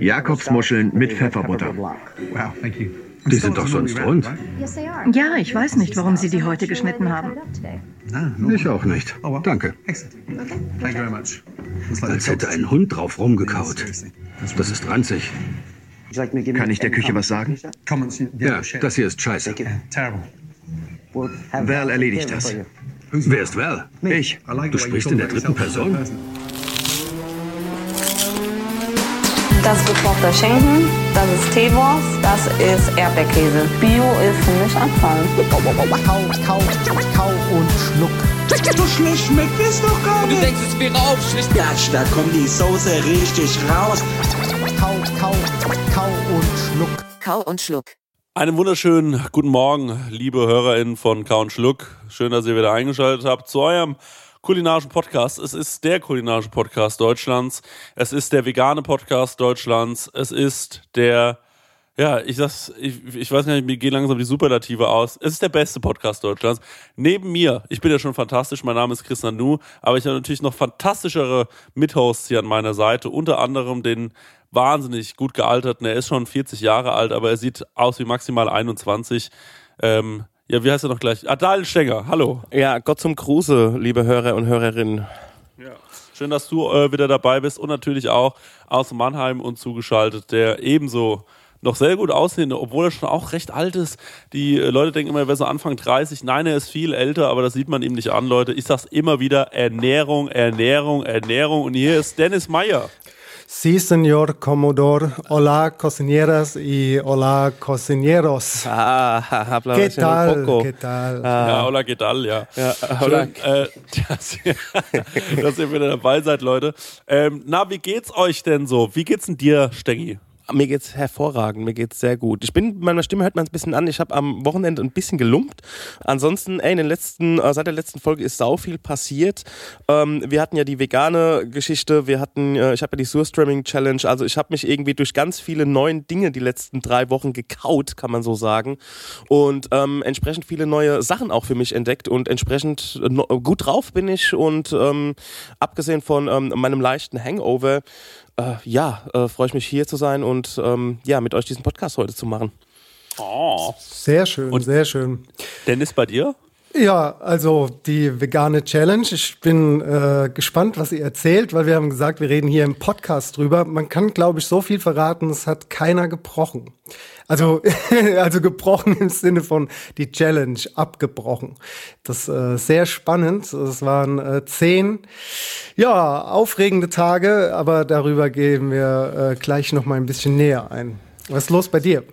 Jakobsmuscheln mit Pfefferbutter. Wow, thank you. Die sind doch sonst rund. Ja, ich weiß nicht, warum Sie die heute geschnitten haben. Ich auch nicht. Danke. It's like Als hätte ein Hund drauf rumgekaut. Das ist ranzig. Kann ich der Küche was sagen? Ja, das hier ist scheiße. Val erledigt das. Wer ist Val? Ich. Du sprichst in der dritten Person? Das ist gekochter Schinken, das ist Teewurst, das ist Erdbeerkäse. Bio ist für mich Abfall. Kau, kau, kau und schluck. So schlecht schmeckt es doch gar Du nicht. denkst, es wäre aufschlicht. Gatsch, da kommt die Soße richtig raus. Kau, kau, kau und schluck. Kau und Schluck. Einen wunderschönen guten Morgen, liebe HörerInnen von Kau und Schluck. Schön, dass ihr wieder eingeschaltet habt zu eurem kulinarischen Podcast. Es ist der kulinarische Podcast Deutschlands. Es ist der vegane Podcast Deutschlands. Es ist der, ja, ich sag's, ich, ich weiß gar nicht, mir gehen langsam die Superlative aus. Es ist der beste Podcast Deutschlands. Neben mir, ich bin ja schon fantastisch, mein Name ist Chris Nanu, aber ich habe natürlich noch fantastischere Mithosts hier an meiner Seite. Unter anderem den wahnsinnig gut gealterten, er ist schon 40 Jahre alt, aber er sieht aus wie maximal 21. Ähm, ja, wie heißt er noch gleich? Adal Stenger, hallo. Ja, Gott zum Gruße, liebe Hörer und Hörerinnen. Schön, dass du äh, wieder dabei bist und natürlich auch aus Mannheim und zugeschaltet, der ebenso noch sehr gut aussehende, obwohl er schon auch recht alt ist. Die äh, Leute denken immer, er wäre so Anfang 30. Nein, er ist viel älter, aber das sieht man ihm nicht an, Leute. Ich sag's immer wieder, Ernährung, Ernährung, Ernährung. Und hier ist Dennis Meyer. Sí, señor Commodore. Hola, cocineras y hola, cocineros. Ah, habla ¿Qué tal? poco. ¿Qué tal? Ja, hola, geht all, ja. Ja, hola. Schön, äh, dass, ihr, dass ihr wieder dabei seid, Leute. Ähm, na, wie geht's euch denn so? Wie geht's denn dir, Steggi? Mir geht's hervorragend, mir geht's sehr gut. Ich bin, meine Stimme hört man ein bisschen an. Ich habe am Wochenende ein bisschen gelumpt. Ansonsten, ey, in den letzten, äh, seit der letzten Folge ist sau viel passiert. Ähm, wir hatten ja die vegane Geschichte, wir hatten, äh, ich habe ja die Surströmming Challenge. Also ich habe mich irgendwie durch ganz viele neue Dinge die letzten drei Wochen gekaut, kann man so sagen. Und ähm, entsprechend viele neue Sachen auch für mich entdeckt und entsprechend äh, gut drauf bin ich. Und ähm, abgesehen von ähm, meinem leichten Hangover, äh, ja, äh, freue ich mich hier zu sein und ähm, ja, mit euch diesen Podcast heute zu machen. Oh. Sehr schön, sehr schön. Dennis, bei dir? Ja, also die vegane Challenge. Ich bin äh, gespannt, was ihr erzählt, weil wir haben gesagt, wir reden hier im Podcast drüber. Man kann, glaube ich, so viel verraten, es hat keiner gebrochen. Also, also gebrochen im Sinne von die Challenge abgebrochen. Das äh, sehr spannend. Es waren äh, zehn, ja, aufregende Tage, aber darüber gehen wir äh, gleich noch mal ein bisschen näher ein. Was ist los bei dir?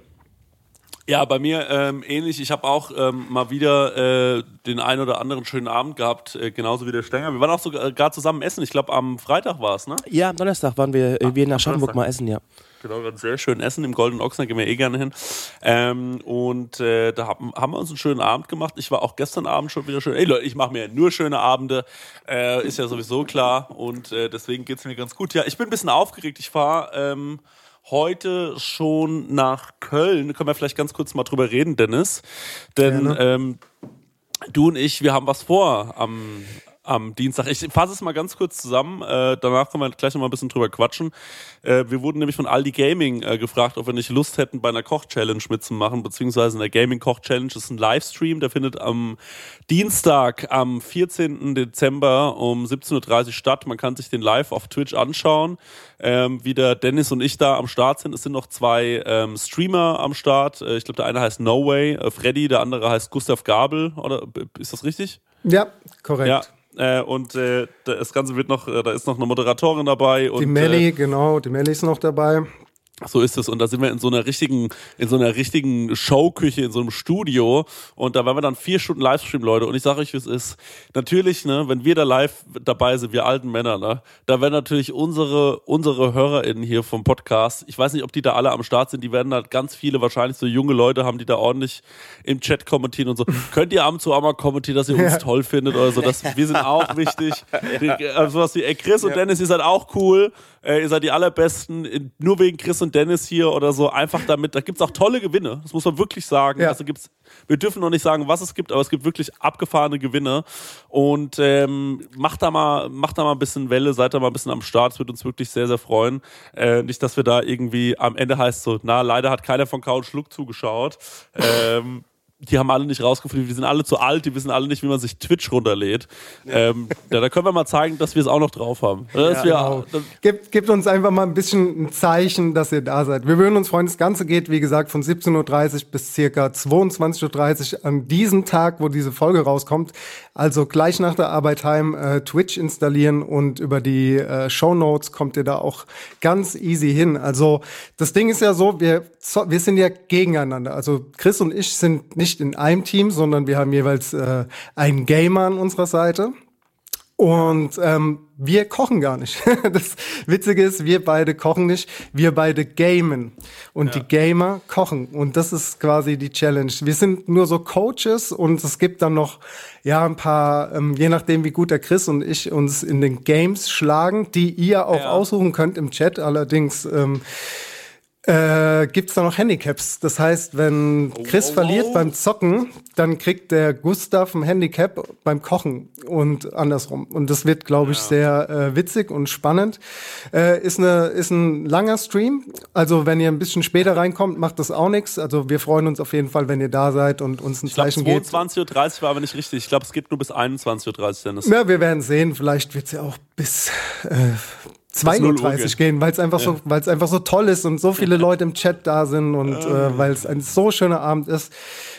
Ja, bei mir ähm, ähnlich. Ich habe auch ähm, mal wieder äh, den einen oder anderen schönen Abend gehabt, äh, genauso wie der Stenger. Wir waren auch sogar gerade zusammen essen. Ich glaube, am Freitag war es, ne? Ja, am Donnerstag waren wir, äh, wir Aschaffenburg Donnerstag. mal essen, ja. Genau, wir waren sehr schön essen. Im Golden Ochsen da gehen wir eh gerne hin. Ähm, und äh, da haben, haben wir uns einen schönen Abend gemacht. Ich war auch gestern Abend schon wieder schön. Ey Leute, ich mache mir nur schöne Abende. Äh, ist ja sowieso klar. Und äh, deswegen geht's mir ganz gut. Ja, ich bin ein bisschen aufgeregt. Ich fahre ähm, heute schon nach Köln. Können wir vielleicht ganz kurz mal drüber reden, Dennis. Denn ähm, du und ich, wir haben was vor am, am Dienstag. Ich fasse es mal ganz kurz zusammen. Äh, danach können wir gleich noch mal ein bisschen drüber quatschen. Äh, wir wurden nämlich von Aldi Gaming äh, gefragt, ob wir nicht Lust hätten, bei einer Koch-Challenge mitzumachen, beziehungsweise in der Gaming-Koch-Challenge. Ist ein Livestream, der findet am Dienstag, am 14. Dezember um 17.30 Uhr statt. Man kann sich den live auf Twitch anschauen, ähm, wie der Dennis und ich da am Start sind. Es sind noch zwei ähm, Streamer am Start. Äh, ich glaube, der eine heißt No Way, äh, Freddy, der andere heißt Gustav Gabel. Oder ist das richtig? Ja, korrekt. Ja. Äh, und äh, das Ganze wird noch, äh, da ist noch eine Moderatorin dabei. Und, Die Melli, Äh, genau, die Melli ist noch dabei. So ist es. Und da sind wir in so einer richtigen, in so einer richtigen Showküche, in so einem Studio. Und da waren wir dann vier Stunden Livestream, Leute. Und ich sage euch, wie es ist. Natürlich, ne, wenn wir da live dabei sind, wir alten Männer, ne, da werden natürlich unsere, unsere HörerInnen hier vom Podcast, ich weiß nicht, ob die da alle am Start sind, die werden da ganz viele, wahrscheinlich so junge Leute haben, die da ordentlich im Chat kommentieren und so. Könnt ihr ab und zu auch mal kommentieren, dass ihr uns toll findet oder so. Das, wir sind auch wichtig. Also was wie, ey, Chris und Dennis, ihr seid auch cool. Äh, ihr seid die allerbesten. Nur wegen Chris und Dennis hier oder so. Einfach damit, da gibt es auch tolle Gewinne. Das muss man wirklich sagen. Ja. Also gibt's, wir dürfen noch nicht sagen, was es gibt, aber es gibt wirklich abgefahrene Gewinne. Und ähm, macht da mal, macht da mal ein bisschen Welle, seid da mal ein bisschen am Start. Es würde uns wirklich sehr, sehr freuen. Äh, nicht, dass wir da irgendwie am Ende heißt so, na, leider hat keiner von Couch Schluck zugeschaut. ähm, die haben alle nicht rausgefunden, die sind alle zu alt, die wissen alle nicht, wie man sich Twitch runterlädt. Ähm, ja, da können wir mal zeigen, dass wir es auch noch drauf haben. Dass wir, Genau. Gebt, gebt uns einfach mal ein bisschen ein Zeichen, dass ihr da seid. Wir würden uns freuen. Das Ganze geht, wie gesagt, von 17.30 Uhr bis circa 22.30 Uhr an diesem Tag, wo diese Folge rauskommt. Also gleich nach der Arbeit heim äh, Twitch installieren und über die äh, Show Notes kommt ihr da auch ganz easy hin. Also das Ding ist ja so, wir, wir sind ja gegeneinander. Also Chris und ich sind nicht in einem Team, sondern wir haben jeweils äh, einen Gamer an unserer Seite. Und ähm, wir kochen gar nicht. Das Witzige ist, wir beide kochen nicht, wir beide gamen. Und die Gamer kochen. Und das ist quasi die Challenge. Wir sind nur so Coaches und es gibt dann noch, ja, ein paar, ähm, je nachdem, wie gut der Chris und ich uns in den Games schlagen, die ihr auch Ja. aussuchen könnt im Chat. Allerdings ähm, äh, gibt's da noch Handicaps. Das heißt, wenn Chris oh, verliert oh. beim Zocken, dann kriegt der Gustav ein Handicap beim Kochen und andersrum. Und das wird, glaube ich, sehr äh, witzig und spannend. Äh, ist, eine, ist ein langer Stream. Also wenn ihr ein bisschen später reinkommt, macht das auch nichts. Also wir freuen uns auf jeden Fall, wenn ihr da seid und uns ein ich glaube, Zeichen gebt. 22.30 Uhr war aber nicht richtig. Ich glaube, es geht nur bis 21.30 Uhr. Ja, wir werden sehen. Vielleicht wird's ja auch bis äh, 2.30 0 Uhr gehen. weil es einfach, so, weil es einfach so toll ist und so viele Leute im Chat da sind und äh, weil es ein so schöner Abend ist.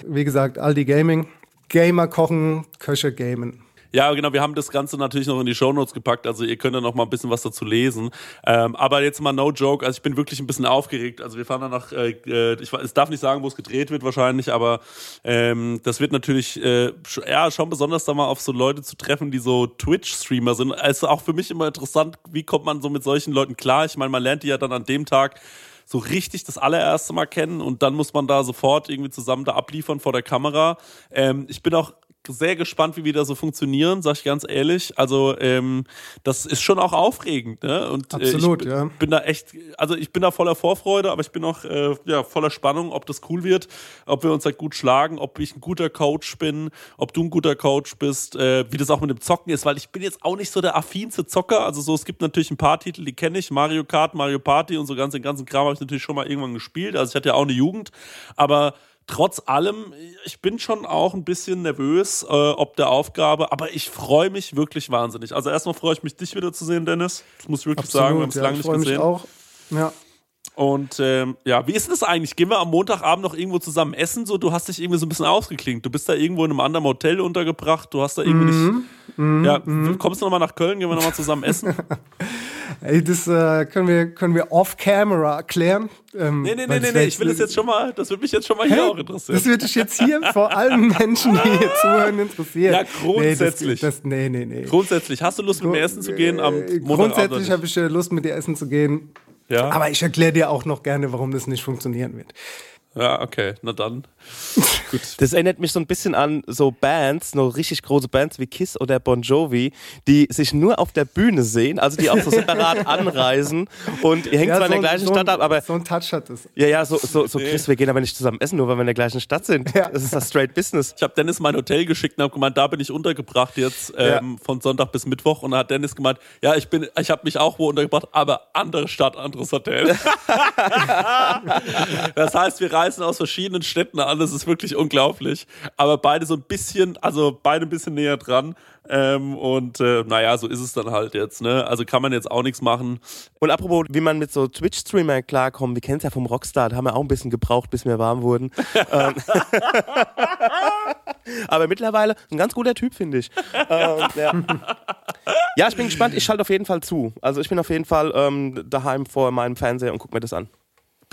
Wie gesagt, Aldi Gaming. Gamer kochen, Köche gamen. Ja, genau, wir haben das Ganze natürlich noch in die Shownotes gepackt, also ihr könnt da noch mal ein bisschen was dazu lesen. Ähm, aber jetzt mal no joke, also ich bin wirklich ein bisschen aufgeregt. Also wir fahren dann nach, äh, äh, ich, ich darf nicht sagen, wo es gedreht wird wahrscheinlich, aber ähm, das wird natürlich äh, ja, schon besonders da mal auf so Leute zu treffen, die so Twitch-Streamer sind. Also auch für mich immer interessant, wie kommt man so mit solchen Leuten klar? Ich meine, man lernt die ja dann an dem Tag so richtig das allererste Mal kennen und dann muss man da sofort irgendwie zusammen da abliefern vor der Kamera. Ähm, ich bin auch sehr gespannt, wie wir da so funktionieren, sag ich ganz ehrlich. Also ähm, das ist schon auch aufregend, ne? Und Absolut, äh, ich ja. bin da echt, also ich bin da voller Vorfreude, aber ich bin auch äh, ja, voller Spannung, ob das cool wird, ob wir uns halt gut schlagen, ob ich ein guter Coach bin, ob du ein guter Coach bist, äh, wie das auch mit dem Zocken ist, weil ich bin jetzt auch nicht so der affinste Zocker. Also so, es gibt natürlich ein paar Titel, die kenne ich, Mario Kart, Mario Party und so ganz den ganzen Kram habe ich natürlich schon mal irgendwann gespielt. Also ich hatte ja auch eine Jugend, aber trotz allem, ich bin schon auch ein bisschen nervös, äh, ob der Aufgabe, aber ich freue mich wirklich wahnsinnig. Also erstmal freue ich mich, dich wieder zu sehen, Dennis. Das muss ich wirklich sagen, wir haben es ja, lange ich nicht freue mich gesehen. auch. Ja. Und ähm, ja, wie ist das eigentlich? Gehen wir am Montagabend noch irgendwo zusammen essen? So, du hast dich irgendwie so ein bisschen ausgeklingt. Du bist da irgendwo in einem anderen Hotel untergebracht. Du hast da irgendwie Mhm. nicht. ja, kommst du nochmal nach Köln? Gehen wir nochmal zusammen essen? Ey, das äh, können wir, können wir off-camera klären. Ähm, Nee, nee, nee, nee, nee. Ich will das jetzt schon mal, das würde mich jetzt schon mal hier auch interessieren. Das würde dich jetzt hier vor allen Menschen, die hier zuhören, interessieren. Ja, grundsätzlich. Nee, das, das, nee, nee, nee. Grundsätzlich, hast du Lust mit mir essen zu gehen am Äh, Montagabend? Grundsätzlich habe ich äh, Lust, mit dir essen zu gehen. Ja? Aber ich erkläre dir auch noch gerne, warum das nicht funktionieren wird. Ja, okay, na dann. Das erinnert mich so ein bisschen an so Bands, noch richtig große Bands wie Kiss oder Bon Jovi, die sich nur auf der Bühne sehen, also die auch so separat anreisen und ihr hängt Ja, zwar in der so- gleichen so Stadt ab, aber So ein Touch hat es. ja, ja, so, so, so Chris, wir gehen aber nicht zusammen essen, nur weil wir in der gleichen Stadt sind. Ja. Das ist das Straight Business. Ich habe Dennis mein Hotel geschickt und habe gemeint, da bin ich untergebracht jetzt ähm, von Sonntag bis Mittwoch. Und dann hat Dennis gemeint, ja, ich bin, ich habe mich auch wo untergebracht, aber andere Stadt, anderes Hotel. das heißt, wir reisen aus verschiedenen Städten an. Das ist wirklich unglaublich. Aber beide so ein bisschen, also beide ein bisschen näher dran. Ähm, und äh, naja, so ist es dann halt jetzt. Ne? Also kann man jetzt auch nichts machen. Und apropos, wie man mit so Twitch-Streamern klarkommt, wir kennen es ja vom Rockstar, da haben wir auch ein bisschen gebraucht, bis wir warm wurden. Ähm, aber mittlerweile ein ganz guter Typ, finde ich. Ähm, ja. ja, ich bin gespannt, ich schalte auf jeden Fall zu. Also ich bin auf jeden Fall ähm, daheim vor meinem Fernseher und gucke mir das an.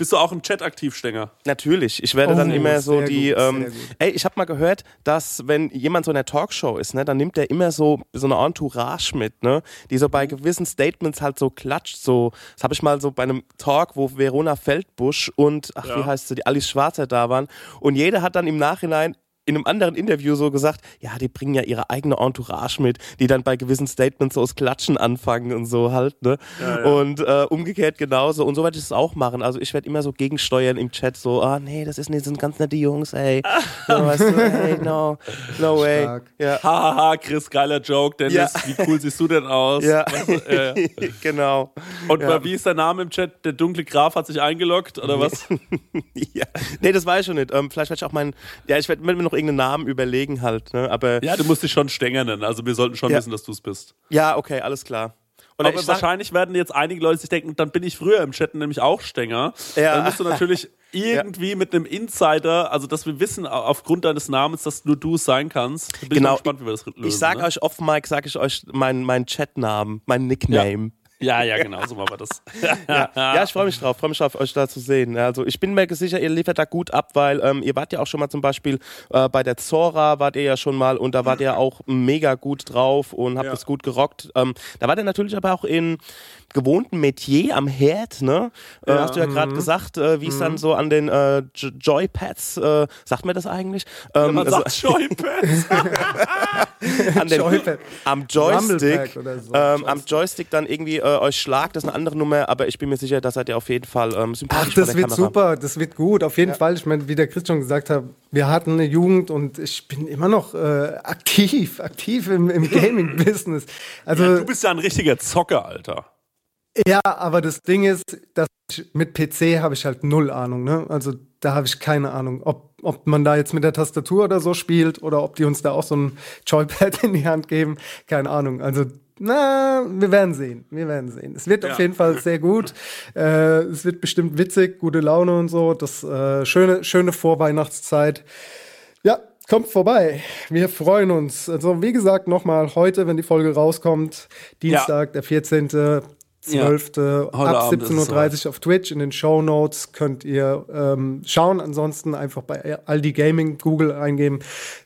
Bist du auch im Chat aktiv, Stenger? Natürlich. Ich werde dann Oh, immer so sehr die. gut, ähm, ey, ich habe mal gehört, dass wenn jemand so in der Talkshow ist, ne, dann nimmt der immer so so eine Entourage mit, ne, die so bei gewissen Statements halt so klatscht. So, das habe ich mal so bei einem Talk, wo Verona Feldbusch und ach wie Ja. heißt sie, die Alice Schwarzer da waren und jeder hat dann im Nachhinein in einem anderen Interview so gesagt, ja, die bringen ja ihre eigene Entourage mit, die dann bei gewissen Statements so aus Klatschen anfangen und so halt, ne? Und äh, umgekehrt genauso. Und so werde ich es auch machen. Also ich werde immer so gegensteuern im Chat, so, ah nee, das ist nicht, das sind ganz nette Jungs, ey. So, weißt du, hey, no, no way. Stark. Ja. Hahaha, Chris, geiler Joke. Dennis, Ja. wie cool siehst du denn aus? Ja. Weißt du, äh, genau. und Ja. wie ist der Name im Chat? Der dunkle Graf hat sich eingeloggt, oder was? ja. Nee, das weiß ich schon nicht. Ähm, vielleicht werde ich auch meinen, ja, ich werde mir noch irgendeinen Namen überlegen halt, ne? Aber Ja, du musst dich schon Stenger nennen. Also wir sollten schon Ja. wissen, dass du es bist. ja, okay, alles klar. Und Aber ich sag- wahrscheinlich werden jetzt einige Leute sich denken, dann bin ich früher im Chat nämlich auch Stenger. Ja. Dann musst du natürlich irgendwie mit einem Insider, also dass wir wissen au- aufgrund deines Namens, dass nur du es sein kannst. Bin ich Genau. mal gespannt, wie wir das lösen. ich sage ne? euch off Mike, sage ich euch meinen mein Chatnamen, meinen Nickname. Ja, ja, genau, so machen wir das. Ja, ja ich freue mich drauf, freue mich drauf, euch da zu sehen. Also ich bin mir sicher, ihr liefert da gut ab, weil ähm, ihr wart ja auch schon mal zum Beispiel äh, bei der Zora, wart ihr ja schon mal und da wart ihr auch mega gut drauf und habt Ja. das gut gerockt. Ähm, da wart ihr natürlich aber auch in gewohnten Metier am Herd, ne? Äh, hast du ja gerade gesagt, äh, wie es dann so an den äh, Joypads, äh, sagt mir das eigentlich? Ähm, Man also sagt Joypads. an den, Joypad. am Joystick, so. ähm, am Joystick dann irgendwie äh, euch schlagt, das ist eine andere Nummer, aber ich bin mir sicher, da seid ihr auf jeden Fall ähm, sympathisch Ach, das wird Kamera. super, das wird gut, auf jeden Fall. Ich meine, wie der Chris schon gesagt hat, wir hatten eine Jugend und ich bin immer noch äh, aktiv, aktiv im, im Gaming-Business. Also Ja, du bist ja ein richtiger Zocker, Alter. Ja, aber das Ding ist, dass ich, mit PC habe ich halt null Ahnung. Ne? Also da habe ich keine Ahnung, ob, ob man da jetzt mit der Tastatur oder so spielt oder ob die uns da auch so ein Joypad in die Hand geben. Keine Ahnung. Also na, wir werden sehen. Wir werden sehen. Es wird Ja. auf jeden Fall sehr gut. Äh, es wird bestimmt witzig, gute Laune und so. Das äh, schöne, schöne Vorweihnachtszeit. Ja, kommt vorbei. Wir freuen uns. Also, wie gesagt, nochmal heute, wenn die Folge rauskommt, Dienstag, der 14. 12. ab Abend ist es 17.30 Uhr auf Twitch. In den Show Notes könnt ihr ähm, schauen. Ansonsten einfach bei Aldi Gaming Google eingeben.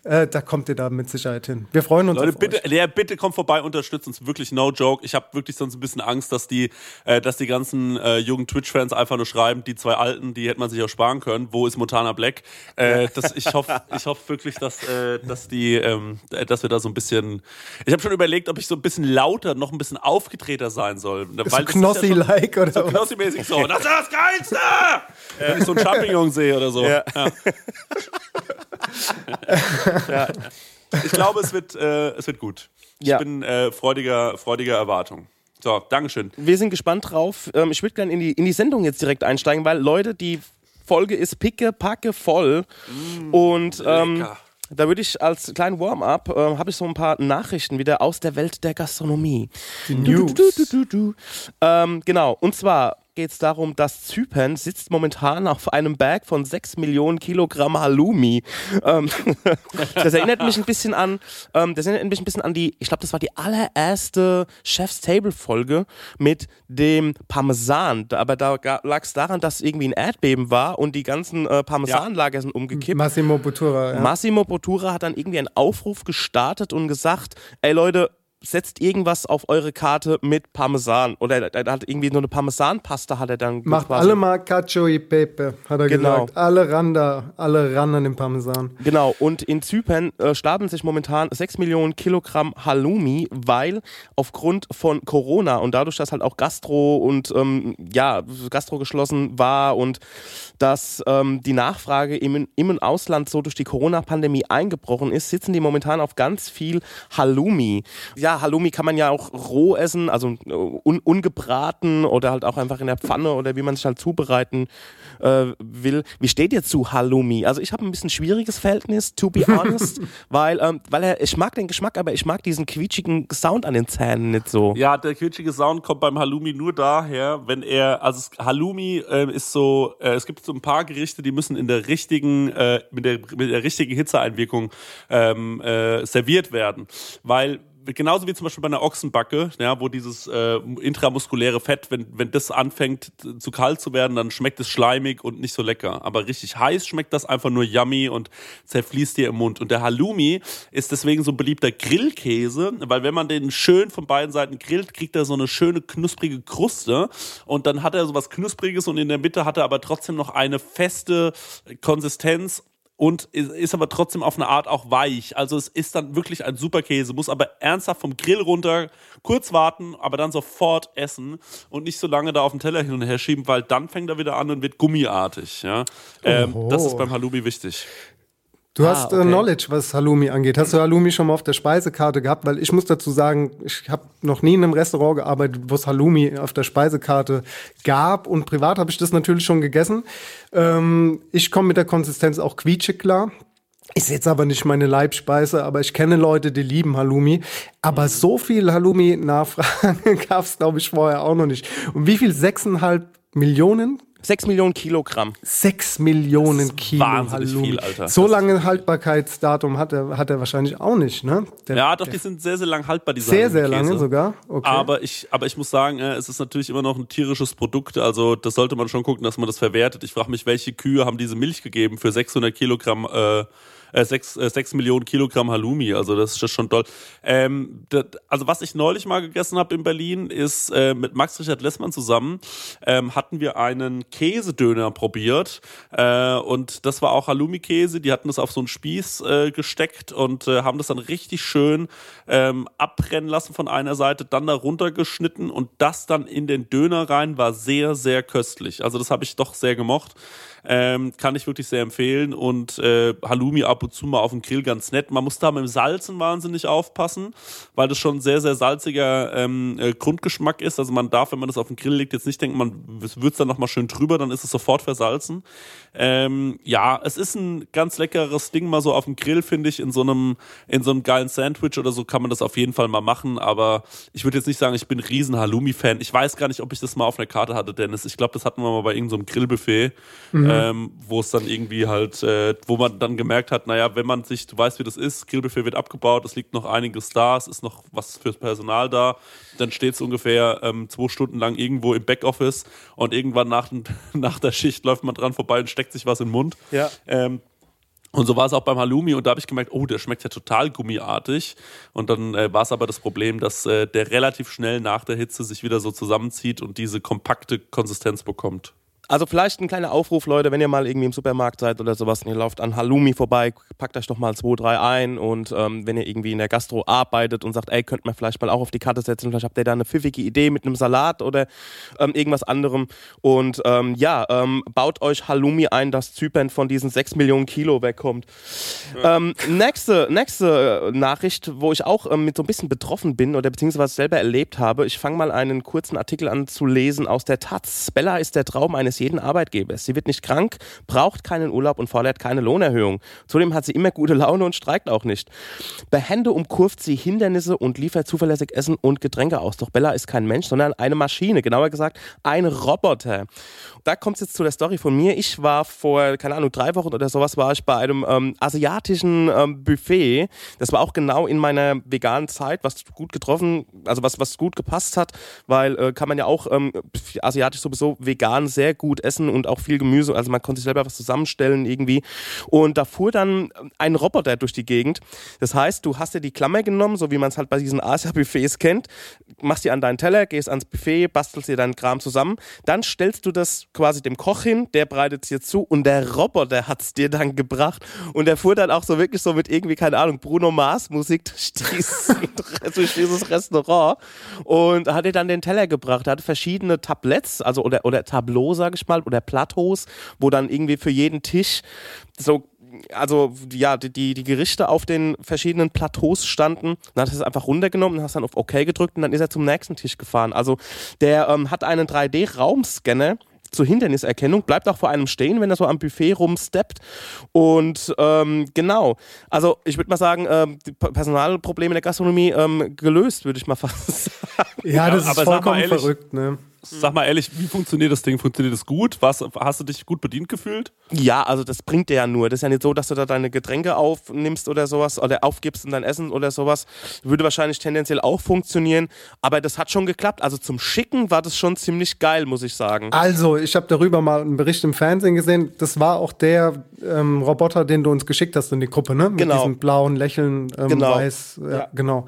Äh, da kommt ihr da mit Sicherheit hin. Wir freuen uns Leute, auf bitte, euch. ja, bitte kommt vorbei, unterstützt uns wirklich, no joke. Ich habe wirklich sonst ein bisschen Angst, dass die, äh, dass die ganzen äh, jungen Twitch-Fans einfach nur schreiben, die zwei Alten, die hätte man sich auch sparen können. Wo ist Montana Black? Äh, das, ich hoffe, ich hoffe wirklich, dass, äh, dass die, ähm, äh, dass wir da so ein bisschen. Ich habe schon überlegt, ob ich so ein bisschen lauter, noch ein bisschen aufgedrehter sein soll. So ja Knossi-like oder so? Knossi-mäßig so. Das ist das Geilste! Wenn ich so einen Champignon sehe oder so. Ja. Ja. Ich glaube, es wird, äh, es wird gut. Ich bin äh, freudiger, freudiger Erwartung. So, Dankeschön. Wir sind gespannt drauf. Ähm, ich würde gerne in die, in die Sendung jetzt direkt einsteigen, weil Leute, die Folge ist picke, packe voll. und ähm, lecker. Da würde ich als kleinen Warm-up, äh, habe ich so ein paar Nachrichten wieder aus der Welt der Gastronomie. Die Du, News. du, du, du, du. Ähm, genau, und zwar geht es darum, dass Zypern sitzt momentan auf einem Berg von 6 Millionen Kilogramm Halloumi. Ähm, das erinnert mich ein bisschen an, ähm, das erinnert mich ein bisschen an die, ich glaube, das war die allererste Chef's Table Folge mit dem Parmesan. Aber da lag es daran, dass irgendwie ein Erdbeben war und die ganzen äh, Parmesanlager sind umgekippt. Massimo Bottura. Ja. Massimo Bottura hat dann irgendwie einen Aufruf gestartet und gesagt, ey Leute, setzt irgendwas auf eure Karte mit Parmesan. Oder er hat irgendwie nur eine Parmesanpasta hat er dann Macht quasi- alle mal Cacio e Pepe, hat er Genau. gesagt. Alle ran da, alle ran an den Parmesan. Genau, und in Zypern äh, stapeln sich momentan 6 Millionen Kilogramm Halloumi, weil aufgrund von Corona und dadurch, dass halt auch Gastro und ähm, ja, Gastro geschlossen war und dass ähm, die Nachfrage im, im und Ausland so durch die Corona-Pandemie eingebrochen ist, sitzen die momentan auf ganz viel Halloumi. Ja, Halloumi kann man ja auch roh essen, also äh, un, ungebraten oder halt auch einfach in der Pfanne oder wie man sich halt zubereiten äh, will. Wie steht ihr zu Halloumi? Also ich habe ein bisschen schwieriges Verhältnis, to be honest, weil, ähm, weil er, ich mag den Geschmack, aber ich mag diesen quietschigen Sound an den Zähnen nicht so. Ja, der quietschige Sound kommt beim Halloumi nur daher, wenn er, also es, Halloumi äh, ist so, äh, es gibt so ein paar Gerichte, die müssen in der richtigen, äh, mit, der, mit der richtigen Hitzeeinwirkung ähm, äh, serviert werden. Weil genauso wie zum Beispiel bei einer Ochsenbacke, ja, wo dieses äh, intramuskuläre Fett, wenn, wenn das anfängt zu kalt zu werden, dann schmeckt es schleimig und nicht so lecker. Aber richtig heiß schmeckt das einfach nur yummy und zerfließt dir im Mund. Und der Halloumi ist deswegen so ein beliebter Grillkäse, weil wenn man den schön von beiden Seiten grillt, kriegt er so eine schöne knusprige Kruste und dann hat er so was Knuspriges und in der Mitte hat er aber trotzdem noch eine feste Konsistenz und ist aber trotzdem auf eine Art auch weich. Also es ist dann wirklich ein super Käse, muss aber ernsthaft vom Grill runter, kurz warten, aber dann sofort essen und nicht so lange da auf den Teller hin und her schieben, weil dann fängt er wieder an und wird gummiartig. Ja? Ähm, das ist beim Halloumi wichtig. Du ah, hast äh, okay. Knowledge, was Halloumi angeht. Hast du Halloumi schon mal auf der Speisekarte gehabt? Weil ich muss dazu sagen, ich habe noch nie in einem Restaurant gearbeitet, wo es Halloumi auf der Speisekarte gab. Und privat habe ich das natürlich schon gegessen. Ähm, ich komme mit der Konsistenz auch quietschig klar. Ist jetzt aber nicht meine Leibspeise, aber ich kenne Leute, die lieben Halloumi. Aber so viel Halloumi-Nachfragen gab es, glaube ich, vorher auch noch nicht. Und wie viel? Sechseinhalb Millionen 6 Millionen Kilogramm. 6 Millionen Kilo. Wahnsinnig viel, Alter. So lange Haltbarkeitsdatum hat er, hat er wahrscheinlich auch nicht, ne? Der, ja, doch, die sind sehr, sehr lang haltbar, diese Sehr, sehr lange sogar. Okay. Aber ich, aber ich muss sagen, äh, es ist natürlich immer noch ein tierisches Produkt. Also, das sollte man schon gucken, dass man das verwertet. Ich frage mich, welche Kühe haben diese Milch gegeben für 600 Kilogramm äh, äh, sechs, äh, sechs Millionen Kilogramm Halloumi. Also das ist schon toll. Ähm, das, also was ich neulich mal gegessen habe in Berlin, ist äh, mit Max Richard Lessmann zusammen ähm, hatten wir einen Käsedöner probiert äh, und das war auch Halloumi-Käse. Die hatten das auf so einen Spieß äh, gesteckt und äh, haben das dann richtig schön ähm, abbrennen lassen von einer Seite, dann da runtergeschnitten und das dann in den Döner rein war sehr, sehr köstlich. Also das habe ich doch sehr gemocht. Ähm, kann ich wirklich sehr empfehlen. Und äh, Halloumi ab und zu mal auf dem Grill ganz nett. Man muss da mit dem Salzen wahnsinnig aufpassen, weil das schon sehr, sehr salziger ähm, äh, Grundgeschmack ist. Also man darf, wenn man das auf den Grill legt, jetzt nicht denken, man würzt dann nochmal schön drüber, dann ist es sofort versalzen. Ähm, ja, es ist ein ganz leckeres Ding mal so auf dem Grill, finde ich, in so einem, in so einem geilen Sandwich oder so kann man das auf jeden Fall mal machen. Aber ich würde jetzt nicht sagen, ich bin riesen Halloumi-Fan. Ich weiß gar nicht, ob ich das mal auf einer Karte hatte, Dennis. Ich glaube, das hatten wir mal bei irgendeinem so Grillbuffet. Mhm ähm, wo es dann irgendwie halt, äh, wo man dann gemerkt hat, naja, wenn man sich, du weißt, wie das ist, Grillbuffet wird abgebaut, es liegt noch einiges da, es ist noch was fürs Personal da, dann steht es ungefähr ähm, zwei Stunden lang irgendwo im Backoffice und irgendwann nach, nach der Schicht läuft man dran vorbei und steckt sich was in den Mund. Ja. Ähm, und so war es auch beim Halloumi und da habe ich gemerkt, oh, der schmeckt ja total gummiartig. Und dann äh, war es aber das Problem, dass äh, der relativ schnell nach der Hitze sich wieder so zusammenzieht und diese kompakte Konsistenz bekommt. Also vielleicht ein kleiner Aufruf, Leute, wenn ihr mal irgendwie im Supermarkt seid oder sowas und ihr lauft an Halloumi vorbei, packt euch doch mal zwei, drei ein und ähm, wenn ihr irgendwie in der Gastro arbeitet und sagt, ey, könnt man vielleicht mal auch auf die Karte setzen, vielleicht habt ihr da eine pfiffige Idee mit einem Salat oder ähm, irgendwas anderem und ähm, ja, ähm, baut euch Halloumi ein, dass Zypern von diesen 6 Millionen Kilo wegkommt. Ja. Ähm, nächste, nächste Nachricht, wo ich auch ähm, mit so ein bisschen betroffen bin oder beziehungsweise selber erlebt habe, ich fange mal einen kurzen Artikel an zu lesen aus der Taz. Bella ist der Traum eines eines jeden Arbeitgebers. Sie wird nicht krank, braucht keinen Urlaub und fordert keine Lohnerhöhung. Zudem hat sie immer gute Laune und streikt auch nicht. Behände umkurvt sie Hindernisse und liefert zuverlässig Essen und Getränke aus. Doch Bella ist kein Mensch, sondern eine Maschine, genauer gesagt ein Roboter. Da kommt es jetzt zu der Story von mir. Ich war vor, keine Ahnung, drei Wochen oder sowas, war ich bei einem ähm, asiatischen ähm, Buffet. Das war auch genau in meiner veganen Zeit, was gut getroffen, also was, was gut gepasst hat, weil äh, kann man ja auch ähm, asiatisch sowieso vegan sehr gut gut essen und auch viel Gemüse. Also man konnte sich selber was zusammenstellen irgendwie. Und da fuhr dann ein Roboter durch die Gegend. Das heißt, du hast dir die Klammer genommen, so wie man es halt bei diesen Asia-Buffets kennt, machst die an deinen Teller, gehst ans Buffet, bastelst dir deinen Kram zusammen. Dann stellst du das quasi dem Koch hin, der bereitet es dir zu und der Roboter hat es dir dann gebracht. Und der fuhr dann auch so wirklich so mit irgendwie, keine Ahnung, Bruno Mars Musik durch dieses Restaurant und hat dir dann den Teller gebracht. Er hatte verschiedene Tabletts, also oder, oder Tableau, sag ich mal, oder Plateaus, wo dann irgendwie für jeden Tisch so also ja, die, die Gerichte auf den verschiedenen Plateaus standen. Dann hat er es einfach runtergenommen und hast dann auf OK gedrückt und dann ist er zum nächsten Tisch gefahren. Also der ähm, hat einen 3D-Raumscanner zur Hinderniserkennung, bleibt auch vor einem stehen, wenn er so am Buffet rumsteppt. Und ähm, genau, also ich würde mal sagen, ähm, die Personalprobleme in der Gastronomie ähm, gelöst, würde ich mal fast sagen. Ja, das ist vollkommen ehrlich, verrückt, ne? Sag mal ehrlich, wie funktioniert das Ding? Funktioniert das gut? Was, hast du dich gut bedient gefühlt? Ja, also das bringt dir ja nur. Das ist ja nicht so, dass du da deine Getränke aufnimmst oder sowas oder aufgibst in dein Essen oder sowas. Würde wahrscheinlich tendenziell auch funktionieren. Aber das hat schon geklappt. Also zum Schicken war das schon ziemlich geil, muss ich sagen. Also, ich habe darüber mal einen Bericht im Fernsehen gesehen. Das war auch der ähm, Roboter, den du uns geschickt hast in die Gruppe, ne? Mit Genau. diesem blauen Lächeln, ähm, Genau. weiß. Ja, Ja. genau.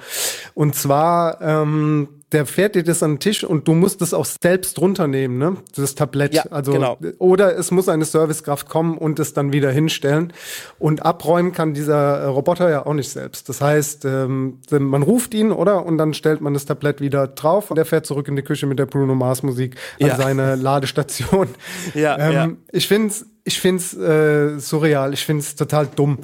Und zwar, ähm, der fährt dir das an den Tisch und du musst es auch selbst runternehmen, ne? Das Tablett. Ja, also, genau. Oder es muss eine Servicekraft kommen und es dann wieder hinstellen. Und abräumen kann dieser äh, Roboter ja auch nicht selbst. Das heißt, ähm, man ruft ihn, oder? Und dann stellt man das Tablett wieder drauf und der fährt zurück in die Küche mit der Bruno Mars Musik an Ja. seine Ladestation. Ja, ähm, ja. Ich finde es ich find's, äh, surreal, ich finde es total dumm.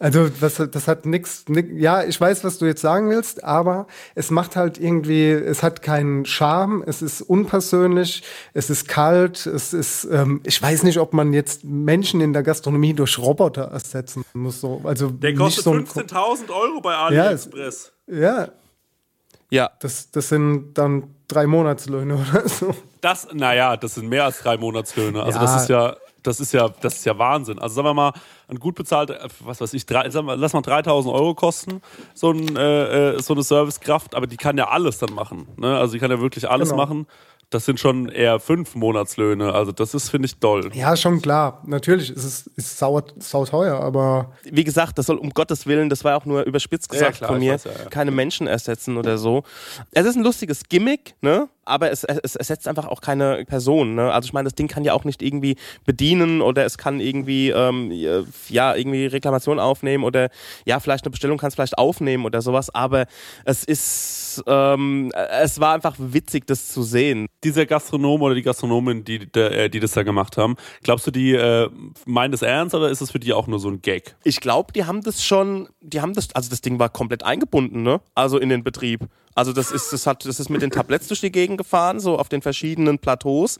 Also was, das hat nix, nix, ja, ich weiß, was du jetzt sagen willst, aber es macht halt irgendwie, es hat keinen Charme, es ist unpersönlich, es ist kalt, es ist, ähm, ich weiß nicht, ob man jetzt Menschen in der Gastronomie durch Roboter ersetzen muss. So. Also Der nicht kostet so ein, 15.000 Euro bei Ja, es- AliExpress. Ja, Ja. das, das sind dann drei Monatslöhne oder so. Das, naja, das sind mehr als drei Monatslöhne. Also Ja. das ist ja, das ist ja, das ist ja Wahnsinn. Also sagen wir mal, ein gut bezahlter, äh, was weiß ich, drei, sagen wir, lass mal 3000 Euro kosten, so, ein, äh, äh, so eine Servicekraft, aber die kann ja alles dann machen. Ne? Also die kann ja wirklich alles Genau. machen. Das sind schon eher fünf Monatslöhne. Also das ist, finde ich, doll. Ja, schon klar. Natürlich ist es ist sau, sau teuer, aber wie gesagt, das soll um Gottes Willen, das war auch nur überspitzt gesagt klar, von mir, weiß ja, ja. keine Menschen ersetzen oder so. Es ist ein lustiges Gimmick, ne? Aber es, es ersetzt einfach auch keine Person, ne? Also ich meine, das Ding kann ja auch nicht irgendwie bedienen oder es kann irgendwie ähm, ja irgendwie Reklamation aufnehmen oder ja vielleicht eine Bestellung kann es vielleicht aufnehmen oder sowas. Aber es ist ähm, es war einfach witzig, das zu sehen. Dieser Gastronom oder die Gastronomin, die, der, äh, die das da gemacht haben, glaubst du, die äh, meinen das ernst oder ist das für die auch nur so ein Gag? Ich glaube, die haben das schon, die haben das, also das Ding war komplett eingebunden, ne? Also in den Betrieb. Also das ist, das hat, das ist mit den Tabletts durch die Gegend gefahren, so auf den verschiedenen Plateaus.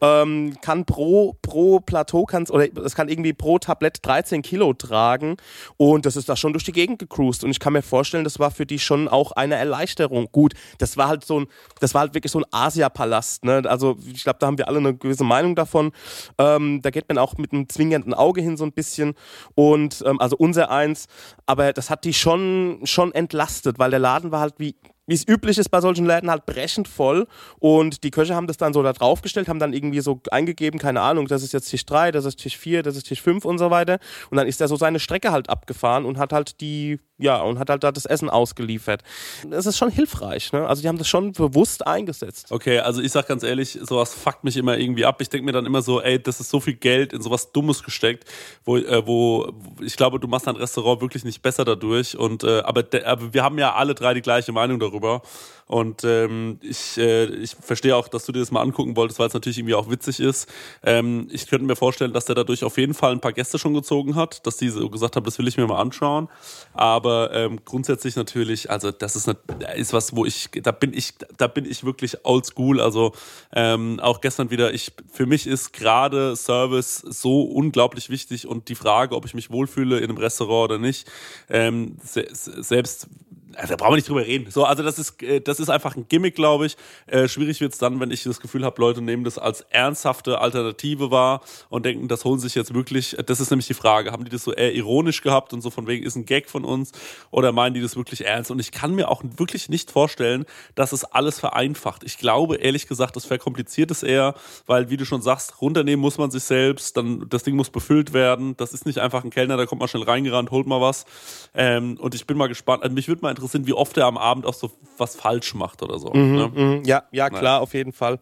Ähm, kann pro, pro Plateau kann's, oder es kann irgendwie pro Tablett 13 Kilo tragen und das ist da schon durch die Gegend gecruised. Und ich kann mir vorstellen, das war für die schon auch eine Erleichterung. Gut, das war halt so ein, das war halt wirklich so ein Asiapalast, ne? Also ich glaube, da haben wir alle eine gewisse Meinung davon. Ähm, da geht man auch mit einem zwingenden Auge hin so ein bisschen und ähm, also unser eins, aber das hat die schon schon entlastet, weil der Laden war halt wie wie es üblich ist bei solchen Läden halt brechend voll. Und die Köche haben das dann so da draufgestellt, haben dann irgendwie so eingegeben, keine Ahnung, das ist jetzt Tisch 3, das ist Tisch 4, das ist Tisch 5 und so weiter. Und dann ist er so seine Strecke halt abgefahren und hat halt die ja, und hat halt da das Essen ausgeliefert. Das ist schon hilfreich, ne? Also die haben das schon bewusst eingesetzt. Okay, also ich sag ganz ehrlich, sowas fuckt mich immer irgendwie ab. Ich denke mir dann immer so, ey, das ist so viel Geld in sowas Dummes gesteckt, wo, äh, wo ich glaube, du machst dein Restaurant wirklich nicht besser dadurch. Und äh, aber, de, aber wir haben ja alle drei die gleiche Meinung darüber. Und ähm, ich, äh, ich verstehe auch, dass du dir das mal angucken wolltest, weil es natürlich irgendwie auch witzig ist. Ähm, ich könnte mir vorstellen, dass der dadurch auf jeden Fall ein paar Gäste schon gezogen hat, dass die so gesagt haben, das will ich mir mal anschauen. Aber ähm, grundsätzlich natürlich, also das ist, eine, ist was, wo ich, da bin ich, da bin ich wirklich oldschool. Also ähm, auch gestern wieder, ich, für mich ist gerade Service so unglaublich wichtig und die Frage, ob ich mich wohlfühle in einem Restaurant oder nicht, ähm, se selbst also da brauchen wir nicht drüber reden. So, also das ist, äh, das ist einfach ein Gimmick, glaube ich. Äh, schwierig wird's dann, wenn ich das Gefühl habe, Leute nehmen das als ernsthafte Alternative wahr und denken, das holen sich jetzt wirklich. Das ist nämlich die Frage, haben die das so eher ironisch gehabt und so von wegen ist ein Gag von uns oder meinen die das wirklich ernst? Und ich kann mir auch wirklich nicht vorstellen, dass es alles vereinfacht. Ich glaube ehrlich gesagt, das verkompliziert es eher, weil wie du schon sagst, runternehmen muss man sich selbst, dann das Ding muss befüllt werden. Das ist nicht einfach ein Kellner, da kommt man schnell reingerannt, holt mal was. Ähm, und ich bin mal gespannt. Also mich würde mal interessieren, wie oft er am Abend auch so was falsch macht oder so. Mhm, ne? mhm, ja, ja, klar, auf jeden Fall.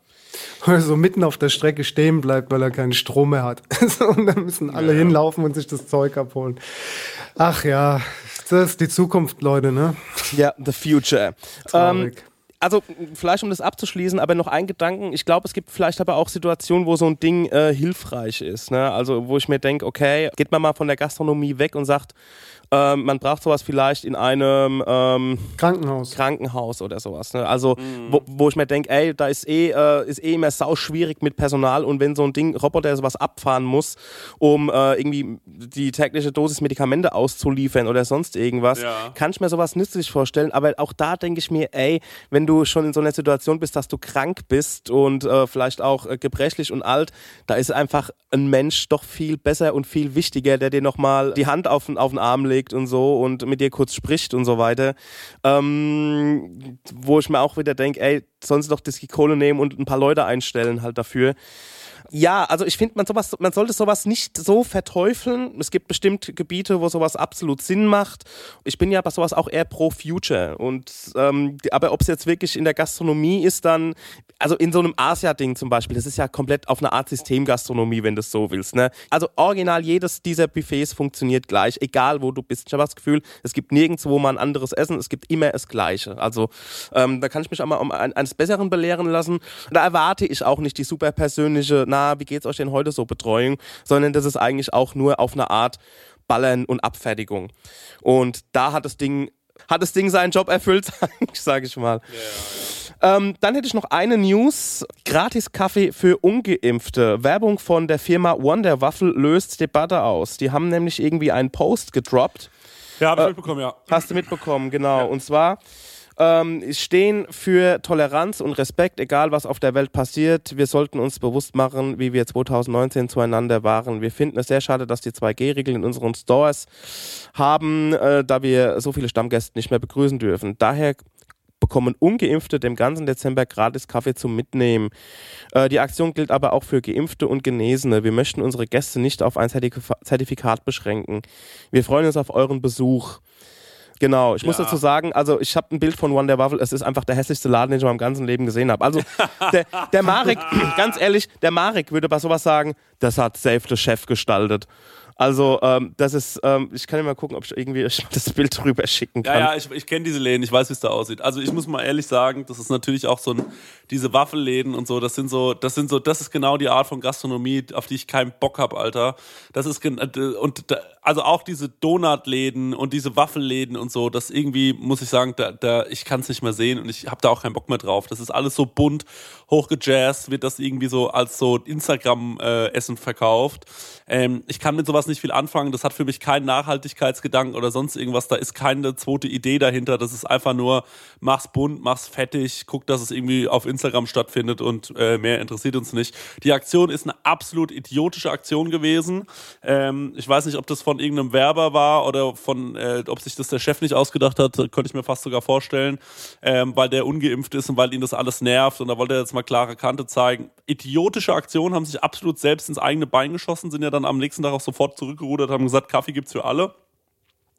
Oder so mitten auf der Strecke stehen bleibt, weil er keinen Strom mehr hat. Und dann müssen alle Ja. hinlaufen und sich das Zeug abholen. Ach ja, das ist die Zukunft, Leute, ne? Ja, the future. Ähm, also vielleicht um das abzuschließen, aber noch ein Gedanken. Ich glaube, es gibt vielleicht aber auch Situationen, wo so ein Ding äh, hilfreich ist. Ne? Also wo ich mir denke, okay, geht man mal von der Gastronomie weg und sagt, Ähm, man braucht sowas vielleicht in einem ähm, Krankenhaus. Krankenhaus oder sowas. Ne? Also, mhm. wo, wo, ich mir denke, ey, da ist eh, äh, ist eh immer sau schwierig mit Personal und wenn so ein Ding, Roboter sowas abfahren muss, um äh, irgendwie die tägliche Dosis Medikamente auszuliefern oder sonst irgendwas, ja. kann ich mir sowas nützlich vorstellen. Aber auch da denke ich mir, ey, wenn du schon in so einer Situation bist, dass du krank bist und äh, vielleicht auch äh, gebrechlich und alt, da ist einfach ein Mensch doch viel besser und viel wichtiger, der dir nochmal die Hand auf, auf den Arm legt und so und mit dir kurz spricht und so weiter. Ähm, wo ich mir auch wieder denke, ey, sie doch die Kohle nehmen und ein paar Leute einstellen halt dafür. Ja, also ich finde, man, man sollte sowas nicht so verteufeln. Es gibt bestimmt Gebiete, wo sowas absolut Sinn macht. Ich bin ja bei sowas auch eher pro Future. Und, ähm, aber ob es jetzt wirklich in der Gastronomie ist, dann, also in so einem Asia-Ding zum Beispiel, das ist ja komplett auf eine Art Systemgastronomie, wenn du es so willst. Ne? Also original jedes dieser Buffets funktioniert gleich, egal wo du bist. Ich habe das Gefühl, es gibt nirgendwo mal ein anderes Essen, es gibt immer das Gleiche. Also ähm, da kann ich mich auch mal um eines Besseren belehren lassen. Da erwarte ich auch nicht die super persönliche na, wie geht's euch denn heute so Betreuung, sondern das ist eigentlich auch nur auf eine Art Ballern und Abfertigung. Und da hat das Ding hat das Ding seinen Job erfüllt, sage ich mal. Ja, ja. Ähm, dann hätte ich noch eine News. Gratis-Kaffee für Ungeimpfte. Werbung von der Firma Wonder Waffle löst Debatte aus. Die haben nämlich irgendwie einen Post gedroppt. Ja, hab ich äh, mitbekommen, ja. Hast du mitbekommen, genau. Ja. Und zwar ähm, stehen für Toleranz und Respekt, egal was auf der Welt passiert. Wir sollten uns bewusst machen, wie wir 2019 zueinander waren. Wir finden es sehr schade, dass die 2G-Regeln in unseren Stores haben, äh, da wir so viele Stammgäste nicht mehr begrüßen dürfen. Daher bekommen Ungeimpfte dem ganzen Dezember gratis Kaffee zum Mitnehmen. Äh, die Aktion gilt aber auch für Geimpfte und Genesene. Wir möchten unsere Gäste nicht auf ein Zertifikat beschränken. Wir freuen uns auf euren Besuch. Genau, ich ja. muss dazu sagen, also ich habe ein Bild von One der Waffle, es ist einfach der hässlichste Laden, den ich in meinem ganzen Leben gesehen habe. Also der, der Marek, ganz ehrlich, der Marek würde bei sowas sagen, das hat safe der Chef gestaltet. Also, ähm, das ist, ähm, ich kann ja mal gucken, ob ich irgendwie das Bild drüber schicken kann. Ja, ja, ich, ich kenne diese Läden, ich weiß, wie es da aussieht. Also, ich muss mal ehrlich sagen, das ist natürlich auch so ein, diese Waffelläden und so, das sind so, das sind so, das ist genau die Art von Gastronomie, auf die ich keinen Bock habe, Alter. Das ist, und, also auch diese Donutläden und diese Waffelläden und so, das irgendwie, muss ich sagen, da, da, ich kann es nicht mehr sehen und ich habe da auch keinen Bock mehr drauf. Das ist alles so bunt, hochgejazzt, wird das irgendwie so als so Instagram-Essen äh, verkauft. Ähm, ich kann mit sowas nicht viel anfangen. Das hat für mich keinen Nachhaltigkeitsgedanken oder sonst irgendwas. Da ist keine zweite Idee dahinter. Das ist einfach nur, mach's bunt, mach's fettig, guck, dass es irgendwie auf Instagram stattfindet und äh, mehr interessiert uns nicht. Die Aktion ist eine absolut idiotische Aktion gewesen. Ähm, ich weiß nicht, ob das von irgendeinem Werber war oder von, äh, ob sich das der Chef nicht ausgedacht hat, könnte ich mir fast sogar vorstellen, ähm, weil der ungeimpft ist und weil ihn das alles nervt und da wollte er jetzt mal klare Kante zeigen. Idiotische Aktionen haben sich absolut selbst ins eigene Bein geschossen, sind ja dann am nächsten Tag auch sofort zurückgerudert, haben gesagt, Kaffee gibt's für alle.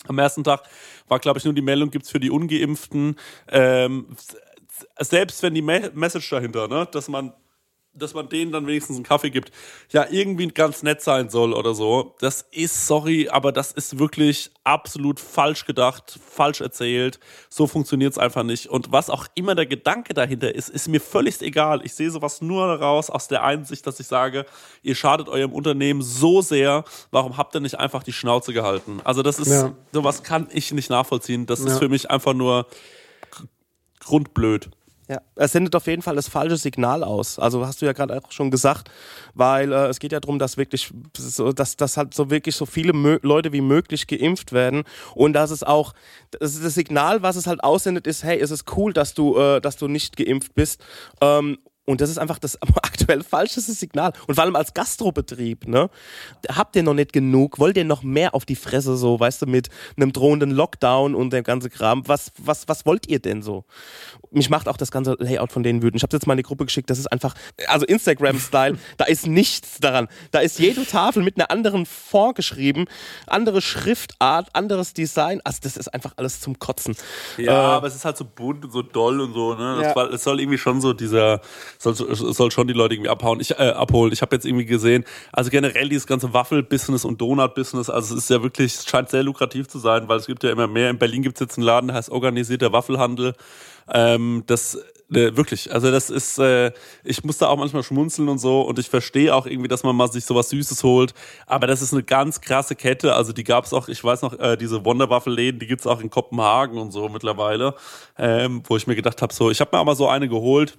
Am ersten Tag war, glaube ich, nur die Meldung, gibt's für die Ungeimpften. Ähm, selbst wenn die Me Message dahinter, ne, dass man dass man denen dann wenigstens einen Kaffee gibt, ja irgendwie ganz nett sein soll oder so. Das ist, sorry, aber das ist wirklich absolut falsch gedacht, falsch erzählt. So funktioniert es einfach nicht. Und was auch immer der Gedanke dahinter ist, ist mir völlig egal. Ich sehe sowas nur daraus aus der Einsicht, dass ich sage, ihr schadet eurem Unternehmen so sehr, warum habt ihr nicht einfach die Schnauze gehalten? Also das ist, ja. sowas kann ich nicht nachvollziehen. Das ja. ist für mich einfach nur grundblöd. Ja, es sendet auf jeden Fall das falsche Signal aus. Also hast du ja gerade auch schon gesagt, weil äh, es geht ja darum, dass wirklich, so, dass, dass halt so wirklich so viele Mö Leute wie möglich geimpft werden. Und dass es auch, das, das Signal, was es halt aussendet, ist, hey, es ist cool, dass du, äh, dass du nicht geimpft bist. Ähm, und das ist einfach das aktuell falscheste Signal. Und vor allem als Gastrobetrieb, ne? Habt ihr noch nicht genug? Wollt ihr noch mehr auf die Fresse so, weißt du, mit einem drohenden Lockdown und dem ganzen Kram? Was, was, was wollt ihr denn so? Mich macht auch das ganze Layout von denen wütend. Ich habe jetzt mal in die Gruppe geschickt, das ist einfach, also Instagram-Style, da ist nichts daran. Da ist jede Tafel mit einer anderen Font geschrieben, andere Schriftart, anderes Design. Also das ist einfach alles zum Kotzen. Ja, äh, aber es ist halt so bunt und so doll und so, ne? Das, ja. war, es soll irgendwie schon so dieser soll, soll schon die Leute irgendwie abhauen. Ich, äh, abholen. Ich habe jetzt irgendwie gesehen, also generell dieses ganze Waffel-Business und Donut-Business, also es ist ja wirklich, es scheint sehr lukrativ zu sein, weil es gibt ja immer mehr. In Berlin gibt es jetzt einen Laden, der heißt organisierter Waffelhandel. Ähm, das Ne, wirklich. Also das ist, äh, ich muss da auch manchmal schmunzeln und so und ich verstehe auch irgendwie, dass man mal sich sowas Süßes holt. Aber das ist eine ganz krasse Kette. Also die gab es auch, ich weiß noch, äh, diese Wonderwaffel-Läden, die gibt's auch in Kopenhagen und so mittlerweile, ähm, wo ich mir gedacht habe, so, ich habe mir aber so eine geholt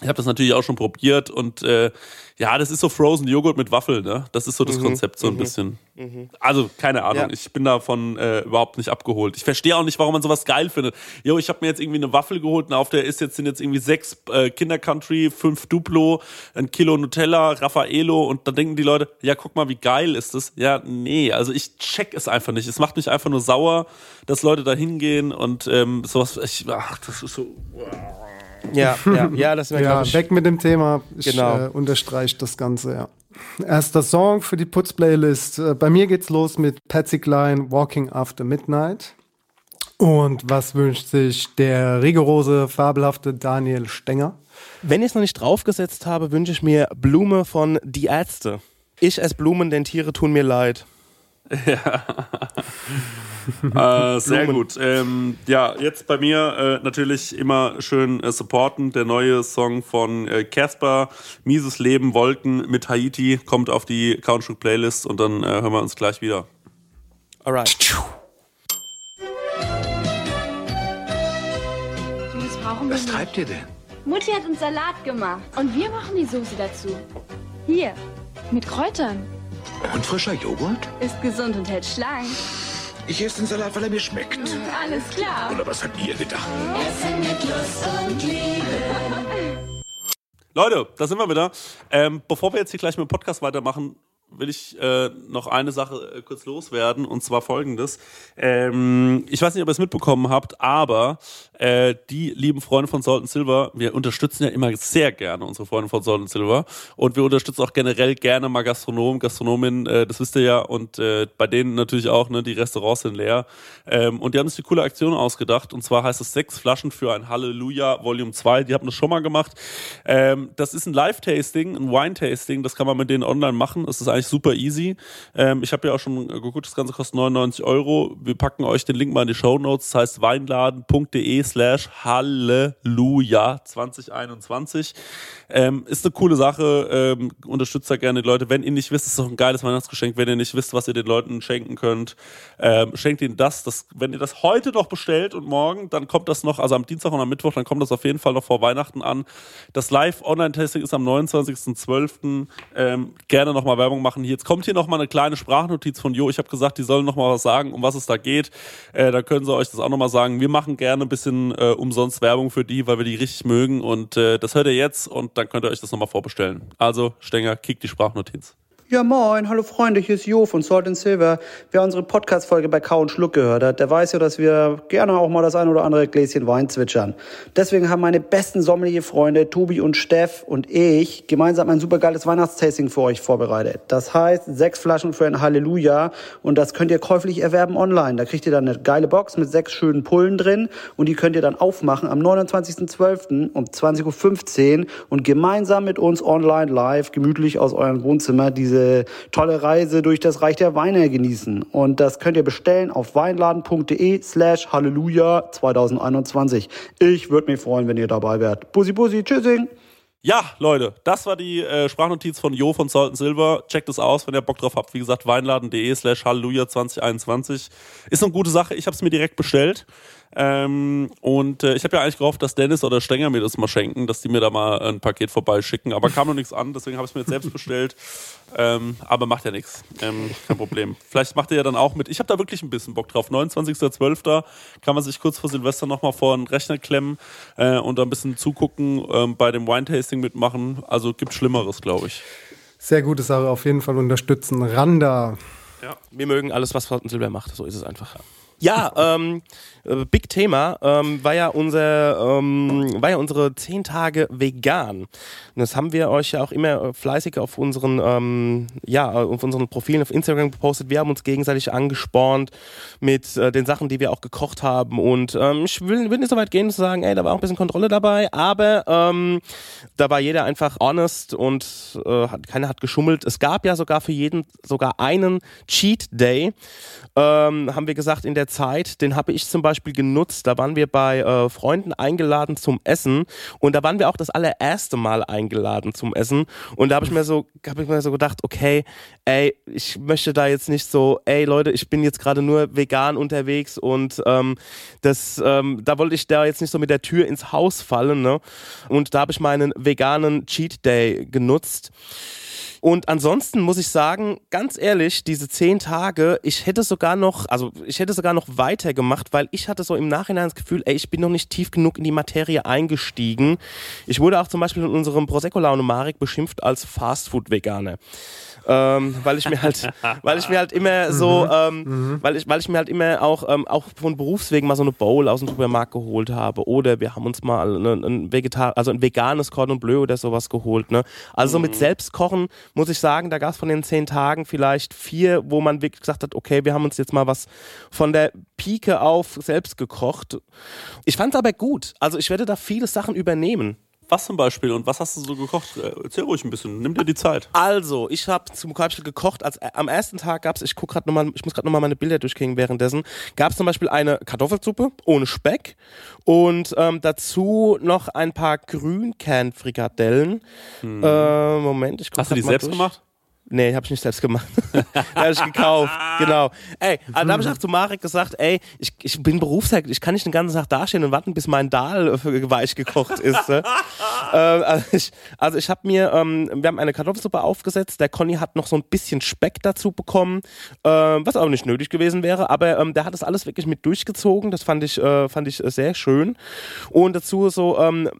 ich habe das natürlich auch schon probiert und äh, ja, das ist so Frozen Joghurt mit Waffel, ne? Das ist so das mhm, Konzept so ein mhm, bisschen. Mhm. Also keine Ahnung, ja. ich bin davon äh, überhaupt nicht abgeholt. Ich verstehe auch nicht, warum man sowas geil findet. Jo, ich habe mir jetzt irgendwie eine Waffel geholt und auf der ist jetzt sind jetzt irgendwie sechs äh, Kinder Country, fünf Duplo, ein Kilo Nutella, Raffaello und dann denken die Leute, ja, guck mal, wie geil ist das? Ja, nee, also ich check es einfach nicht. Es macht mich einfach nur sauer, dass Leute da hingehen und ähm, sowas. Ich, ach, das ist so. Wow. Ja, ja, ja, das wäre ja, weg mit dem Thema. Ich genau. äh, unterstreiche das Ganze, ja. Erster Song für die Putz-Playlist. Äh, bei mir geht's los mit Patsy Klein, Walking After Midnight. Und was wünscht sich der rigorose, fabelhafte Daniel Stenger? Wenn ich es noch nicht draufgesetzt habe, wünsche ich mir Blume von Die Ärzte. Ich esse Blumen, denn Tiere tun mir leid. Ja. äh, sehr gut. Ähm, ja, jetzt bei mir äh, natürlich immer schön äh, supporten. Der neue Song von äh, Casper, Mieses Leben, Wolken mit Haiti, kommt auf die Country Playlist und dann äh, hören wir uns gleich wieder. Alright. Was treibt ihr denn? Mutti hat uns Salat gemacht. Und wir machen die Soße dazu. Hier, mit Kräutern. Und frischer Joghurt? Ist gesund und hält schlank. Ich esse den Salat, weil er mir schmeckt. Alles klar. Oder was habt ihr gedacht? Essen mit Lust und Liebe. Leute, da sind wir wieder. Ähm, bevor wir jetzt hier gleich mit dem Podcast weitermachen, will ich äh, noch eine Sache äh, kurz loswerden und zwar folgendes. Ähm, ich weiß nicht, ob ihr es mitbekommen habt, aber äh, die lieben Freunde von Salt Silver, wir unterstützen ja immer sehr gerne unsere Freunde von Salt Silver und wir unterstützen auch generell gerne mal Gastronomen, Gastronomen, äh, das wisst ihr ja und äh, bei denen natürlich auch, ne, die Restaurants sind leer ähm, und die haben sich eine coole Aktion ausgedacht und zwar heißt es sechs Flaschen für ein Halleluja Volume 2, die haben das schon mal gemacht. Ähm, das ist ein Live-Tasting, ein Wine-Tasting, das kann man mit denen online machen, das ist eigentlich super easy. Ähm, ich habe ja auch schon geguckt, das Ganze kostet 99 Euro. Wir packen euch den Link mal in die Show Notes. Das heißt weinladen.de slash Halleluja 2021. Ähm, ist eine coole Sache. Ähm, unterstützt da gerne die Leute. Wenn ihr nicht wisst, ist doch ein geiles Weihnachtsgeschenk. Wenn ihr nicht wisst, was ihr den Leuten schenken könnt, ähm, schenkt ihnen das, das. Wenn ihr das heute noch bestellt und morgen, dann kommt das noch, also am Dienstag und am Mittwoch, dann kommt das auf jeden Fall noch vor Weihnachten an. Das Live-Online-Testing ist am 29.12. Ähm, gerne nochmal Werbung machen. Jetzt kommt hier nochmal eine kleine Sprachnotiz von Jo. Ich habe gesagt, die sollen nochmal was sagen, um was es da geht. Äh, da können sie euch das auch nochmal sagen. Wir machen gerne ein bisschen äh, umsonst Werbung für die, weil wir die richtig mögen. Und äh, das hört ihr jetzt und dann könnt ihr euch das nochmal vorbestellen. Also, Stenger, kick die Sprachnotiz. Ja, moin, hallo Freunde, hier ist Jo von Salt and Silver. Wer unsere Podcast-Folge bei Kau und Schluck gehört hat, der weiß ja, dass wir gerne auch mal das ein oder andere Gläschen Wein zwitschern. Deswegen haben meine besten Sommelier-Freunde Tobi und Steff und ich gemeinsam ein supergeiles Weihnachtstasting für euch vorbereitet. Das heißt, sechs Flaschen für ein Halleluja und das könnt ihr käuflich erwerben online. Da kriegt ihr dann eine geile Box mit sechs schönen Pullen drin und die könnt ihr dann aufmachen am 29.12. um 20.15 Uhr und gemeinsam mit uns online live gemütlich aus eurem Wohnzimmer diese diese tolle Reise durch das Reich der Weine genießen. Und das könnt ihr bestellen auf weinladen.de slash Halleluja 2021. Ich würde mich freuen, wenn ihr dabei wärt. Bussi, bussi, tschüssing. Ja, Leute, das war die äh, Sprachnotiz von Jo von Salt Silver. Checkt es aus, wenn ihr Bock drauf habt. Wie gesagt, weinladen.de slash Halleluja 2021. Ist eine gute Sache. Ich habe es mir direkt bestellt. Ähm, und äh, ich habe ja eigentlich gehofft, dass Dennis oder Stenger mir das mal schenken, dass die mir da mal ein Paket vorbeischicken. Aber kam noch nichts an, deswegen habe ich es mir jetzt selbst bestellt. Ähm, aber macht ja nichts. Ähm, kein Problem. Vielleicht macht ihr ja dann auch mit. Ich habe da wirklich ein bisschen Bock drauf. 29.12. kann man sich kurz vor Silvester nochmal vor einen Rechner klemmen äh, und da ein bisschen zugucken, ähm, bei dem Wine-Tasting mitmachen. Also gibt Schlimmeres, glaube ich. Sehr gute Sache, auf jeden Fall unterstützen. Randa. Ja, wir mögen alles, was Silber macht. So ist es einfach. Ja, ähm, äh, Big Thema ähm, war ja unser, ähm, war ja unsere zehn Tage vegan. Und das haben wir euch ja auch immer fleißig auf unseren, ähm, ja, auf unseren Profilen auf Instagram gepostet. Wir haben uns gegenseitig angespornt mit äh, den Sachen, die wir auch gekocht haben. Und ähm, ich will, will nicht so weit gehen zu sagen, ey, da war auch ein bisschen Kontrolle dabei, aber ähm, da war jeder einfach honest und äh, keiner hat geschummelt. Es gab ja sogar für jeden sogar einen Cheat Day. Ähm, haben wir gesagt, in der Zeit, den habe ich zum Beispiel genutzt. Da waren wir bei äh, Freunden eingeladen zum Essen und da waren wir auch das allererste Mal eingeladen zum Essen. Und da habe ich mir so, habe ich mir so gedacht, okay, ey, ich möchte da jetzt nicht so, ey Leute, ich bin jetzt gerade nur vegan unterwegs und ähm, das, ähm, da wollte ich da jetzt nicht so mit der Tür ins Haus fallen, ne? Und da habe ich meinen veganen Cheat Day genutzt. Und ansonsten muss ich sagen, ganz ehrlich, diese zehn Tage, ich hätte sogar noch, also ich hätte sogar noch weitergemacht, weil ich hatte so im Nachhinein das Gefühl, ey, ich bin noch nicht tief genug in die Materie eingestiegen. Ich wurde auch zum Beispiel in unserem Prosecco-Laune Marek beschimpft als Fastfood-Veganer ähm, weil ich mir halt, weil ich mir halt immer so, mhm. ähm, mhm. weil ich, weil ich mir halt immer auch, ähm, auch von Berufswegen mal so eine Bowl aus dem Supermarkt geholt habe oder wir haben uns mal ein, ein Vegetar also ein veganes Cordon Bleu oder sowas geholt. Ne? Also mhm. mit Selbstkochen muss ich sagen, da gab es von den zehn Tagen vielleicht vier, wo man wirklich gesagt hat, okay, wir haben uns jetzt mal was von der Pike auf selbst gekocht. Ich fand es aber gut. Also ich werde da viele Sachen übernehmen. Was zum Beispiel und was hast du so gekocht? Äh, erzähl ruhig ein bisschen, nimm dir die Zeit. Also, ich habe zum Beispiel gekocht, als, äh, am ersten Tag gab es, ich guck grad noch mal, ich muss gerade nochmal meine Bilder durchgehen währenddessen, gab es zum Beispiel eine Kartoffelsuppe ohne Speck und ähm, dazu noch ein paar Grünkernfrikadellen. Hm. Äh, Moment, ich guck Hast du die selbst durch. gemacht? Nee, habe ich nicht selbst gemacht. habe ich gekauft. Genau. Ey, also da habe ich auch zu Marek gesagt, ey, ich, ich bin Berufsheld, ich kann nicht den ganzen Tag dastehen und warten, bis mein Dahl äh, weich gekocht ist. Ne? ähm, also ich, also ich habe mir, ähm, wir haben eine Kartoffelsuppe aufgesetzt, der Conny hat noch so ein bisschen Speck dazu bekommen, ähm, was aber nicht nötig gewesen wäre, aber ähm, der hat das alles wirklich mit durchgezogen, das fand ich, äh, fand ich sehr schön. Und dazu so ähm,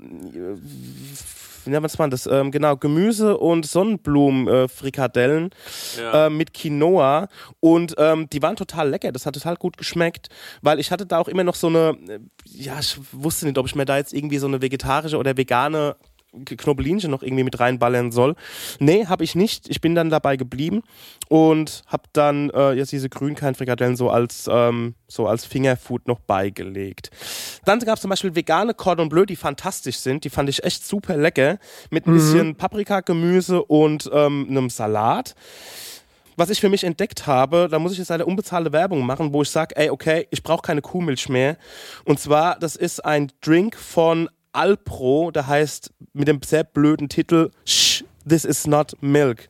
ja, was waren das? Ähm, genau, Gemüse und Sonnenblumenfrikadellen äh, ja. äh, mit Quinoa. Und ähm, die waren total lecker. Das hat total gut geschmeckt, weil ich hatte da auch immer noch so eine, äh, ja, ich wusste nicht, ob ich mir da jetzt irgendwie so eine vegetarische oder vegane Knobelinchen noch irgendwie mit reinballern soll. Nee, habe ich nicht. Ich bin dann dabei geblieben und habe dann äh, jetzt diese Grünkernfrikadellen so als, ähm, so als Fingerfood noch beigelegt. Dann gab es zum Beispiel vegane Cordon Bleu, die fantastisch sind. Die fand ich echt super lecker. Mit ein mhm. bisschen Paprikagemüse und ähm, einem Salat was ich für mich entdeckt habe, da muss ich jetzt eine unbezahlte Werbung machen, wo ich sage, ey, okay, ich brauche keine Kuhmilch mehr. Und zwar, das ist ein Drink von Alpro, der heißt mit dem sehr blöden Titel Shh, This is not milk.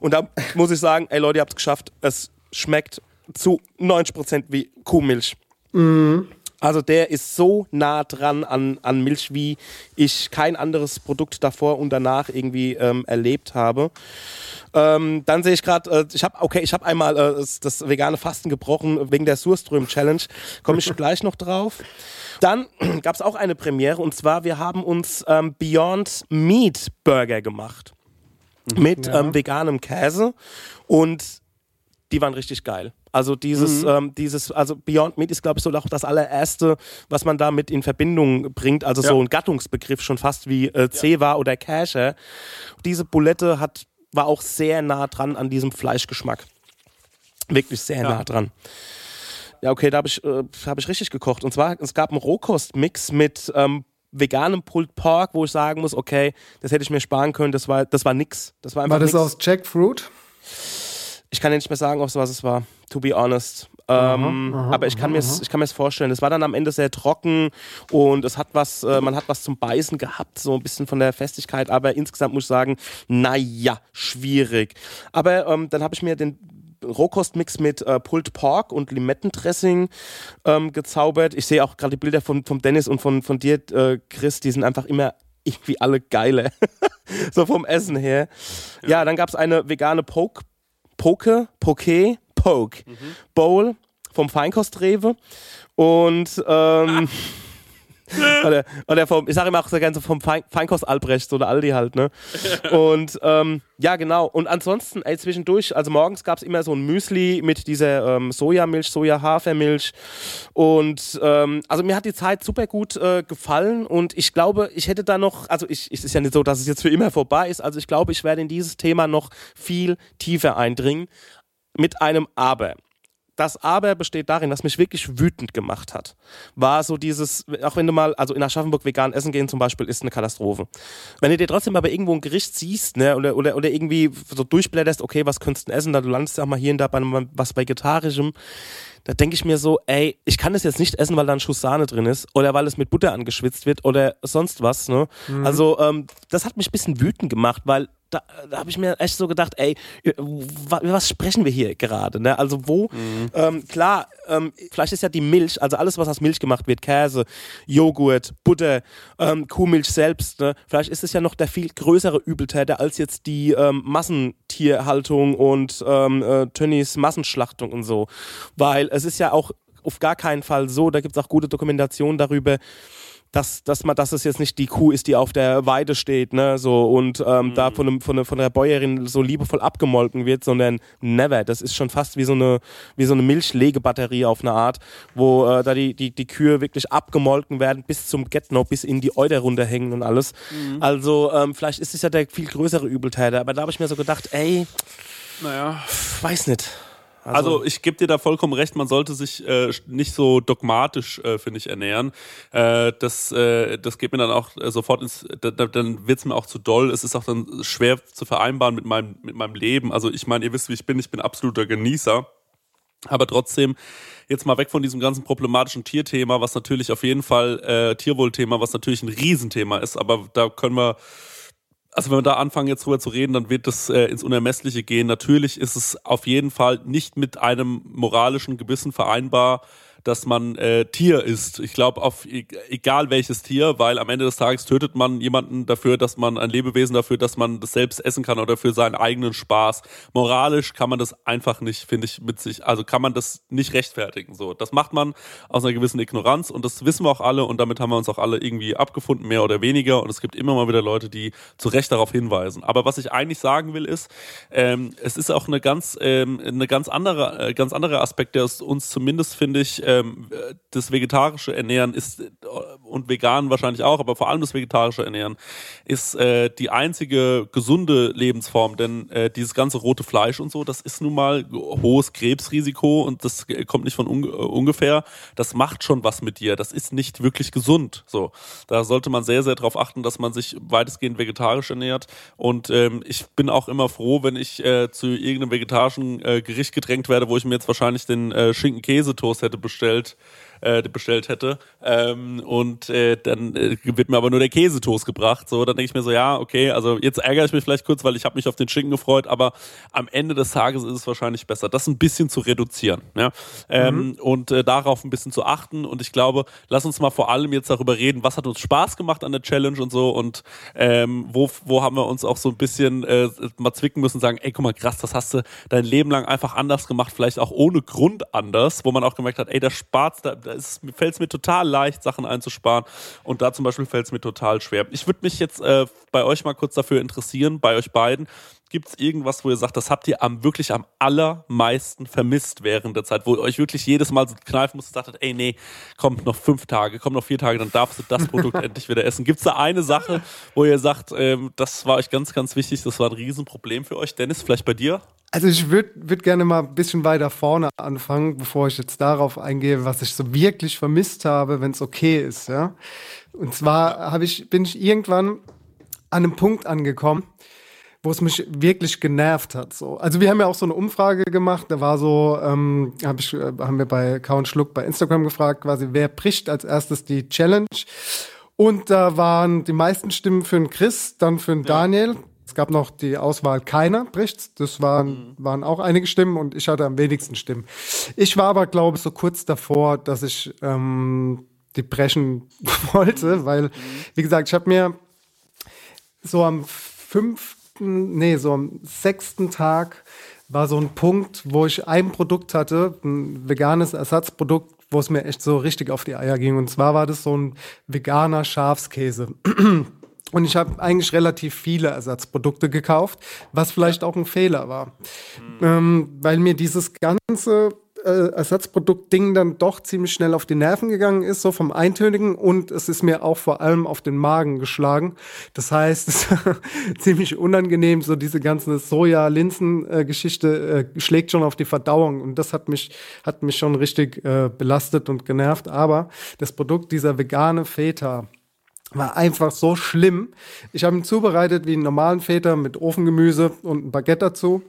Und da muss ich sagen, ey Leute, ihr habt es geschafft. Es schmeckt zu 90% wie Kuhmilch. Mhm. Also der ist so nah dran an, an Milch, wie ich kein anderes Produkt davor und danach irgendwie ähm, erlebt habe. Ähm, dann sehe ich gerade, äh, ich habe okay, ich habe einmal äh, das, vegane Fasten gebrochen wegen der Surström Challenge. Komme ich gleich noch drauf. Dann gab es auch eine Premiere und zwar wir haben uns ähm, Beyond Meat Burger gemacht mhm. mit ja. ähm, veganem Käse und die waren richtig geil. Also dieses, mhm. ähm, dieses, also Beyond Meat ist, glaube ich, so auch das allererste, was man damit in Verbindung bringt. Also ja. so ein Gattungsbegriff schon fast wie äh, Ceva ja. oder Casher. Diese Bulette hat, war auch sehr nah dran an diesem Fleischgeschmack. Wirklich sehr ja. nah dran. Ja, okay, da habe ich, äh, hab ich richtig gekocht. Und zwar, es gab einen Rohkostmix mit ähm, veganem Pulled Pork, wo ich sagen muss, okay, das hätte ich mir sparen können, das war, das war nix. Das war, einfach war das nix. aus Jackfruit? Ich kann ja nicht mehr sagen, was es war, to be honest. Ähm, aha, aha, aber ich kann, mir ich kann mir es vorstellen. Es war dann am Ende sehr trocken und es hat was, äh, man hat was zum Beißen gehabt, so ein bisschen von der Festigkeit. Aber insgesamt muss ich sagen, naja, schwierig. Aber ähm, dann habe ich mir den Rohkostmix mit äh, Pulled Pork und Limettendressing ähm, gezaubert. Ich sehe auch gerade die Bilder von, von Dennis und von, von dir, äh, Chris, die sind einfach immer irgendwie alle geile. so vom Essen her. Ja, ja dann gab es eine vegane Poke, Poke, Poke, Poke mhm. Bowl vom Feinkostrewe. Und ähm, oder, oder vom, ich sage immer auch sehr gerne so vom Fein, Feinkost Albrecht oder Aldi halt, ne? Und ähm, ja, genau. Und ansonsten, ey, zwischendurch, also morgens gab es immer so ein Müsli mit dieser ähm, Sojamilch, Soja-Hafermilch. Und ähm, also mir hat die Zeit super gut äh, gefallen und ich glaube, ich hätte da noch, also ich, es ist ja nicht so, dass es jetzt für immer vorbei ist, also ich glaube, ich werde in dieses Thema noch viel tiefer eindringen. Mit einem Aber das Aber besteht darin, was mich wirklich wütend gemacht hat, war so dieses, auch wenn du mal, also in Aschaffenburg vegan essen gehen zum Beispiel, ist eine Katastrophe. Wenn du dir trotzdem aber irgendwo ein Gericht siehst, ne, oder, oder, oder irgendwie so durchblätterst, okay, was könntest du essen, dann du landest ja auch mal hier und da bei einem, was Vegetarischem, da denke ich mir so, ey, ich kann das jetzt nicht essen, weil da ein Schuss Sahne drin ist oder weil es mit Butter angeschwitzt wird oder sonst was. Ne? Mhm. Also ähm, das hat mich ein bisschen wütend gemacht, weil da, da habe ich mir echt so gedacht, ey, über was sprechen wir hier gerade? Ne? Also wo, mhm. ähm, klar, ähm, vielleicht ist ja die Milch, also alles, was aus Milch gemacht wird, Käse, Joghurt, Butter, ähm, Kuhmilch selbst, ne? vielleicht ist es ja noch der viel größere Übeltäter als jetzt die ähm, Massentierhaltung und ähm, äh, Tönnies Massenschlachtung und so. Weil es ist ja auch auf gar keinen Fall so, da gibt es auch gute Dokumentationen darüber, dass, dass man, dass es jetzt nicht die Kuh ist, die auf der Weide steht, ne, so und ähm, mhm. da von, einem, von, einer, von der Bäuerin so liebevoll abgemolken wird, sondern never. Das ist schon fast wie so eine, wie so eine Milchlegebatterie auf eine Art, wo äh, da die, die, die Kühe wirklich abgemolken werden bis zum Get-No, bis in die Euter runterhängen und alles. Mhm. Also ähm, vielleicht ist es ja der viel größere Übeltäter, aber da habe ich mir so gedacht, ey, naja, weiß nicht. Also, also ich gebe dir da vollkommen recht, man sollte sich äh, nicht so dogmatisch, äh, finde ich, ernähren. Äh, das, äh, das geht mir dann auch äh, sofort ins, da, dann wird's mir auch zu doll. Es ist auch dann schwer zu vereinbaren mit meinem, mit meinem Leben. Also ich meine, ihr wisst, wie ich bin, ich bin absoluter Genießer. Aber trotzdem, jetzt mal weg von diesem ganzen problematischen Tierthema, was natürlich auf jeden Fall, äh, Tierwohlthema, was natürlich ein Riesenthema ist, aber da können wir also wenn wir da anfangen jetzt drüber zu reden, dann wird das äh, ins Unermessliche gehen. Natürlich ist es auf jeden Fall nicht mit einem moralischen Gewissen vereinbar, dass man äh, Tier ist. Ich glaube, auf e-, egal welches Tier, weil am Ende des Tages tötet man jemanden dafür, dass man ein Lebewesen dafür, dass man das selbst essen kann oder für seinen eigenen Spaß. Moralisch kann man das einfach nicht, finde ich, mit sich, also kann man das nicht rechtfertigen. So, das macht man aus einer gewissen Ignoranz und das wissen wir auch alle und damit haben wir uns auch alle irgendwie abgefunden, mehr oder weniger. Und es gibt immer mal wieder Leute, die zu Recht darauf hinweisen. Aber was ich eigentlich sagen will, ist, ähm, es ist auch eine ganz, ähm, eine ganz andere, äh, ganz andere Aspekt, der uns zumindest, finde ich, ähm, das vegetarische Ernähren ist äh, und vegan wahrscheinlich auch, aber vor allem das vegetarische Ernähren ist äh, die einzige gesunde Lebensform, denn äh, dieses ganze rote Fleisch und so, das ist nun mal hohes Krebsrisiko und das kommt nicht von un ungefähr. Das macht schon was mit dir. Das ist nicht wirklich gesund. So, da sollte man sehr, sehr darauf achten, dass man sich weitestgehend vegetarisch ernährt. Und ähm, ich bin auch immer froh, wenn ich äh, zu irgendeinem vegetarischen äh, Gericht gedrängt werde, wo ich mir jetzt wahrscheinlich den äh, Schinken-Käsetoast hätte bestellt bestellt äh, bestellt hätte. Ähm, und äh, dann äh, wird mir aber nur der Käsetoast gebracht. So, dann denke ich mir so, ja, okay, also jetzt ärgere ich mich vielleicht kurz, weil ich habe mich auf den Schinken gefreut, aber am Ende des Tages ist es wahrscheinlich besser, das ein bisschen zu reduzieren. Ja? Ähm, mhm. Und äh, darauf ein bisschen zu achten. Und ich glaube, lass uns mal vor allem jetzt darüber reden, was hat uns Spaß gemacht an der Challenge und so und ähm, wo, wo haben wir uns auch so ein bisschen äh, mal zwicken müssen und sagen, ey, guck mal, krass, das hast du dein Leben lang einfach anders gemacht, vielleicht auch ohne Grund anders, wo man auch gemerkt hat, ey, das spart, da, da fällt es mir total leicht, Sachen einzusparen. Und da zum Beispiel fällt es mir total schwer. Ich würde mich jetzt äh, bei euch mal kurz dafür interessieren, bei euch beiden. Gibt es irgendwas, wo ihr sagt, das habt ihr am wirklich am allermeisten vermisst während der Zeit, wo ihr euch wirklich jedes Mal so kneifen musstet und sagtet, ey, nee, kommt noch fünf Tage, kommt noch vier Tage, dann darfst du das Produkt endlich wieder essen. Gibt es da eine Sache, wo ihr sagt, ähm, das war euch ganz, ganz wichtig, das war ein Riesenproblem für euch? Dennis, vielleicht bei dir? Also ich würde würd gerne mal ein bisschen weiter vorne anfangen, bevor ich jetzt darauf eingehe, was ich so wirklich vermisst habe, wenn es okay ist, ja. Und zwar habe ich, bin ich irgendwann an einem Punkt angekommen, wo es mich wirklich genervt hat. So. Also wir haben ja auch so eine Umfrage gemacht, da war so, ähm, hab ich, äh, haben wir bei Count Schluck bei Instagram gefragt, quasi, wer bricht als erstes die Challenge? Und da waren die meisten Stimmen für den Chris, dann für den Daniel, es gab noch die Auswahl keiner bricht. Das waren, mhm. waren auch einige Stimmen und ich hatte am wenigsten Stimmen. Ich war aber, glaube ich, so kurz davor, dass ich ähm, die brechen wollte, weil, mhm. wie gesagt, ich habe mir so am fünften, nee, so am sechsten Tag war so ein Punkt, wo ich ein Produkt hatte, ein veganes Ersatzprodukt, wo es mir echt so richtig auf die Eier ging. Und zwar war das so ein veganer Schafskäse. Und ich habe eigentlich relativ viele Ersatzprodukte gekauft, was vielleicht auch ein Fehler war, mhm. ähm, weil mir dieses ganze äh, Ersatzprodukt-Ding dann doch ziemlich schnell auf die Nerven gegangen ist, so vom Eintönigen und es ist mir auch vor allem auf den Magen geschlagen. Das heißt, ziemlich unangenehm, so diese ganze Soja-Linsen-Geschichte äh, schlägt schon auf die Verdauung und das hat mich, hat mich schon richtig äh, belastet und genervt. Aber das Produkt, dieser vegane Feta, war einfach so schlimm. Ich habe ihn zubereitet wie einen normalen Feta mit Ofengemüse und ein Baguette dazu.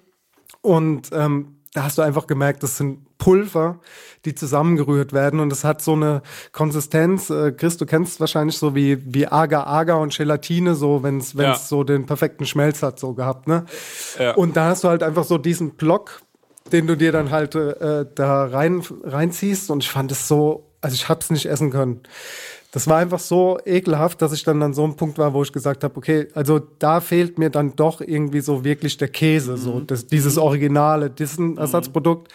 Und ähm, da hast du einfach gemerkt, das sind Pulver, die zusammengerührt werden und es hat so eine Konsistenz. Äh, Chris, du kennst wahrscheinlich so wie, wie Agar-Agar und Gelatine, so wenn es Ja. so den perfekten Schmelz hat, so gehabt, ne? Ja. Und da hast du halt einfach so diesen Block, den du dir dann halt äh, da rein, reinziehst und ich fand es so, also ich hab's nicht essen können. Das war einfach so ekelhaft, dass ich dann an so einem Punkt war, wo ich gesagt habe, okay, also da fehlt mir dann doch irgendwie so wirklich der Käse, so das, dieses Originale, diesen Ersatzprodukt.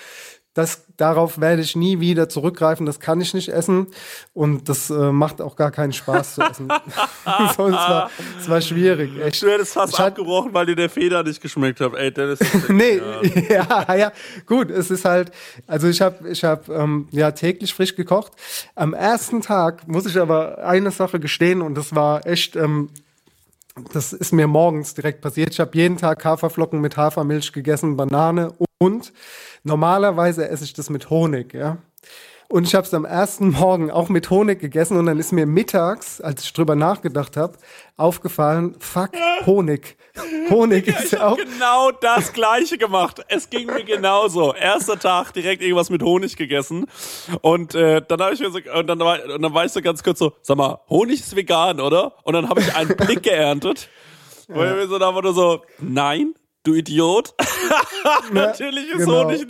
Das, darauf werde ich nie wieder zurückgreifen, das kann ich nicht essen und das äh, macht auch gar keinen Spaß zu essen. so, es, war, es war schwierig, echt. Du hättest fast Ich abgebrochen, weil dir der Feder nicht geschmeckt hat. Ey, Dennis. nee, ja, ja, gut, es ist halt, also ich habe ich hab, ähm, ja täglich frisch gekocht. Am ersten Tag muss ich aber eine Sache gestehen und das war echt, ähm, das ist mir morgens direkt passiert. Ich habe jeden Tag Haferflocken mit Hafermilch gegessen, Banane und normalerweise esse ich das mit Honig, ja. Und ich habe es am ersten Morgen auch mit Honig gegessen und dann ist mir mittags, als ich drüber nachgedacht habe, aufgefallen, fuck, Honig. Honig ist ja auch genau das Gleiche gemacht. Es ging mir genauso. Erster Tag direkt irgendwas mit Honig gegessen und äh, dann habe ich mir so und dann war und dann war ich so ganz kurz so, sag mal, Honig ist vegan, oder? Und dann habe ich einen Blick geerntet, wo ich mir so da nur so, nein. Du Idiot. Natürlich ist genau. Honig.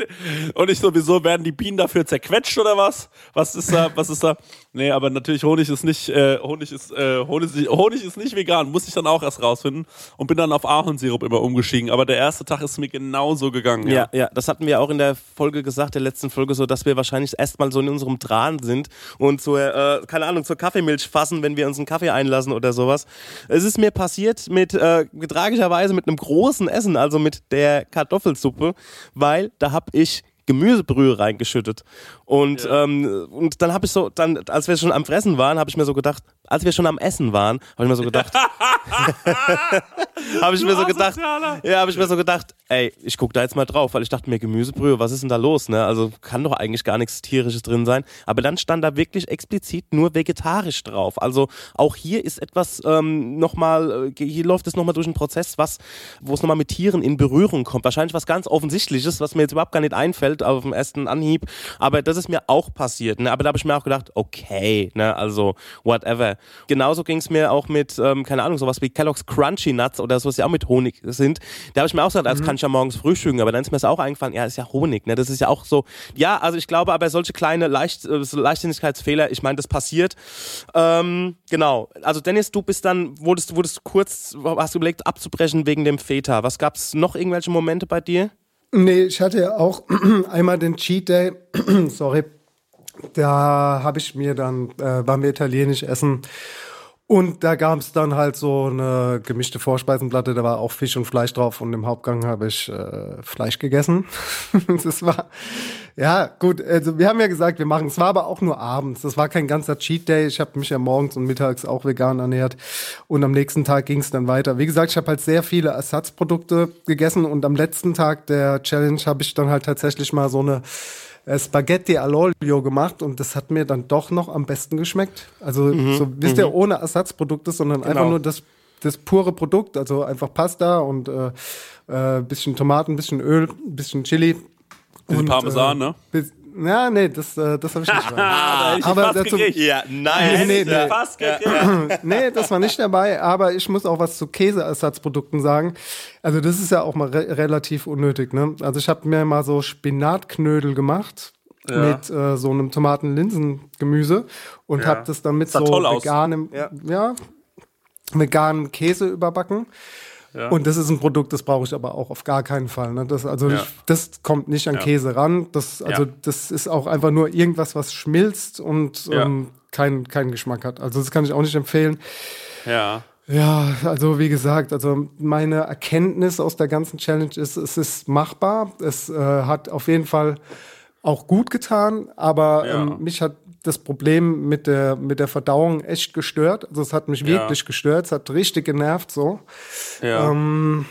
Und ich so, wieso werden die Bienen dafür zerquetscht oder was? Was ist da? Was ist da? Nee, aber natürlich Honig ist nicht, äh, Honig ist, äh, Honig, Honig ist nicht vegan. Muss ich dann auch erst rausfinden und bin dann auf Ahornsirup immer umgestiegen. Aber der erste Tag ist mir genauso gegangen. Ja, ja, das hatten wir auch in der Folge gesagt, der letzten Folge, so dass wir wahrscheinlich erstmal so in unserem Dran sind und zur, äh, keine Ahnung, zur Kaffeemilch fassen, wenn wir uns einen Kaffee einlassen oder sowas. Es ist mir passiert mit, äh, tragischerweise mit einem großen Essen, also mit der Kartoffelsuppe, weil da hab ich Gemüsebrühe reingeschüttet. Und, ähm, und dann habe ich so, dann, als wir schon am Fressen waren, habe ich mir so gedacht, als wir schon am Essen waren, habe ich mir so gedacht, habe ich mir so gedacht, ja, habe ich mir so gedacht, ey, ich guck da jetzt mal drauf, weil ich dachte mir, Gemüsebrühe, was ist denn da los, ne? Also kann doch eigentlich gar nichts tierisches drin sein. Aber dann stand da wirklich explizit nur vegetarisch drauf. Also auch hier ist etwas ähm, nochmal, äh, hier läuft es nochmal durch einen Prozess, was, wo es nochmal mit Tieren in Berührung kommt. Wahrscheinlich was ganz Offensichtliches, was mir jetzt überhaupt gar nicht einfällt auf dem ersten Anhieb. Aber das ist mir auch passiert. Ne? Aber da habe ich mir auch gedacht, okay, ne, also whatever. Genauso ging es mir auch mit, ähm, keine Ahnung, sowas wie Kellogg's Crunchy Nuts oder sowas, die auch mit Honig sind. Da habe ich mir auch gesagt, das kann ich ja morgens frühstücken, aber dann ist mir das auch eingefallen, ja, ist ja Honig, ne? Das ist ja auch so. Ja, also ich glaube, aber solche kleine Leicht, äh, Leichtsinnigkeitsfehler, ich meine, das passiert. Ähm, genau. Also Dennis, du bist dann, wurdest, wurdest kurz, hast du überlegt, abzubrechen wegen dem Feta. Was gab's noch irgendwelche Momente bei dir? Nee, ich hatte ja auch einmal den Cheat Day, sorry, da habe ich mir dann, äh, wir italienisch essen. Und da gab es dann halt so eine gemischte Vorspeisenplatte, da war auch Fisch und Fleisch drauf. Und im Hauptgang habe ich äh, Fleisch gegessen. das war, ja gut, also wir haben ja gesagt, wir machen, es war aber auch nur abends, das war kein ganzer Cheat Day, ich habe mich ja morgens und mittags auch vegan ernährt. Und am nächsten Tag ging es dann weiter. Wie gesagt, ich habe halt sehr viele Ersatzprodukte gegessen. Und am letzten Tag der Challenge habe ich dann halt tatsächlich mal so eine Spaghetti all'olio gemacht und das hat mir dann doch noch am besten geschmeckt. Also Mhm, so, wisst ihr, mhm. ohne Ersatzprodukte, sondern Genau. einfach nur das, das pure Produkt, also einfach Pasta und äh, äh, bisschen Tomaten, bisschen Öl, bisschen Chili. Bisschen und, Parmesan, ne? Ja, nee, das, äh, das habe ich nicht. Da hätte ich fast dazu-. Ja, Nee, nein. nee, nee. Fast gekriegt. nee, das war nicht dabei, aber ich muss auch was zu Käseersatzprodukten sagen. Also das ist ja auch mal re relativ unnötig. Ne? Also ich habe mir mal so Spinatknödel gemacht Ja. mit äh, so einem Tomaten-Linsen-Gemüse und Ja. habe das dann mit Sah so veganem, Ja. ja. veganem Käse überbacken. Ja. Und das ist ein Produkt, das brauche ich aber auch auf gar keinen Fall. Ne? Das, also Ja. ich, das kommt nicht an. Käse ran. Das, also das ist auch einfach nur irgendwas, was schmilzt und ähm, keinen keinen Geschmack hat. Also das kann ich auch nicht empfehlen. Ja. Ja, also wie gesagt, also meine Erkenntnis aus der ganzen Challenge ist, es ist machbar. Es äh, hat auf jeden Fall auch gut getan, aber Ja. ähm, mich hat das Problem mit der, mit der Verdauung echt gestört. Also es hat mich Ja. wirklich gestört. Es hat richtig genervt so. Ja. Ähm,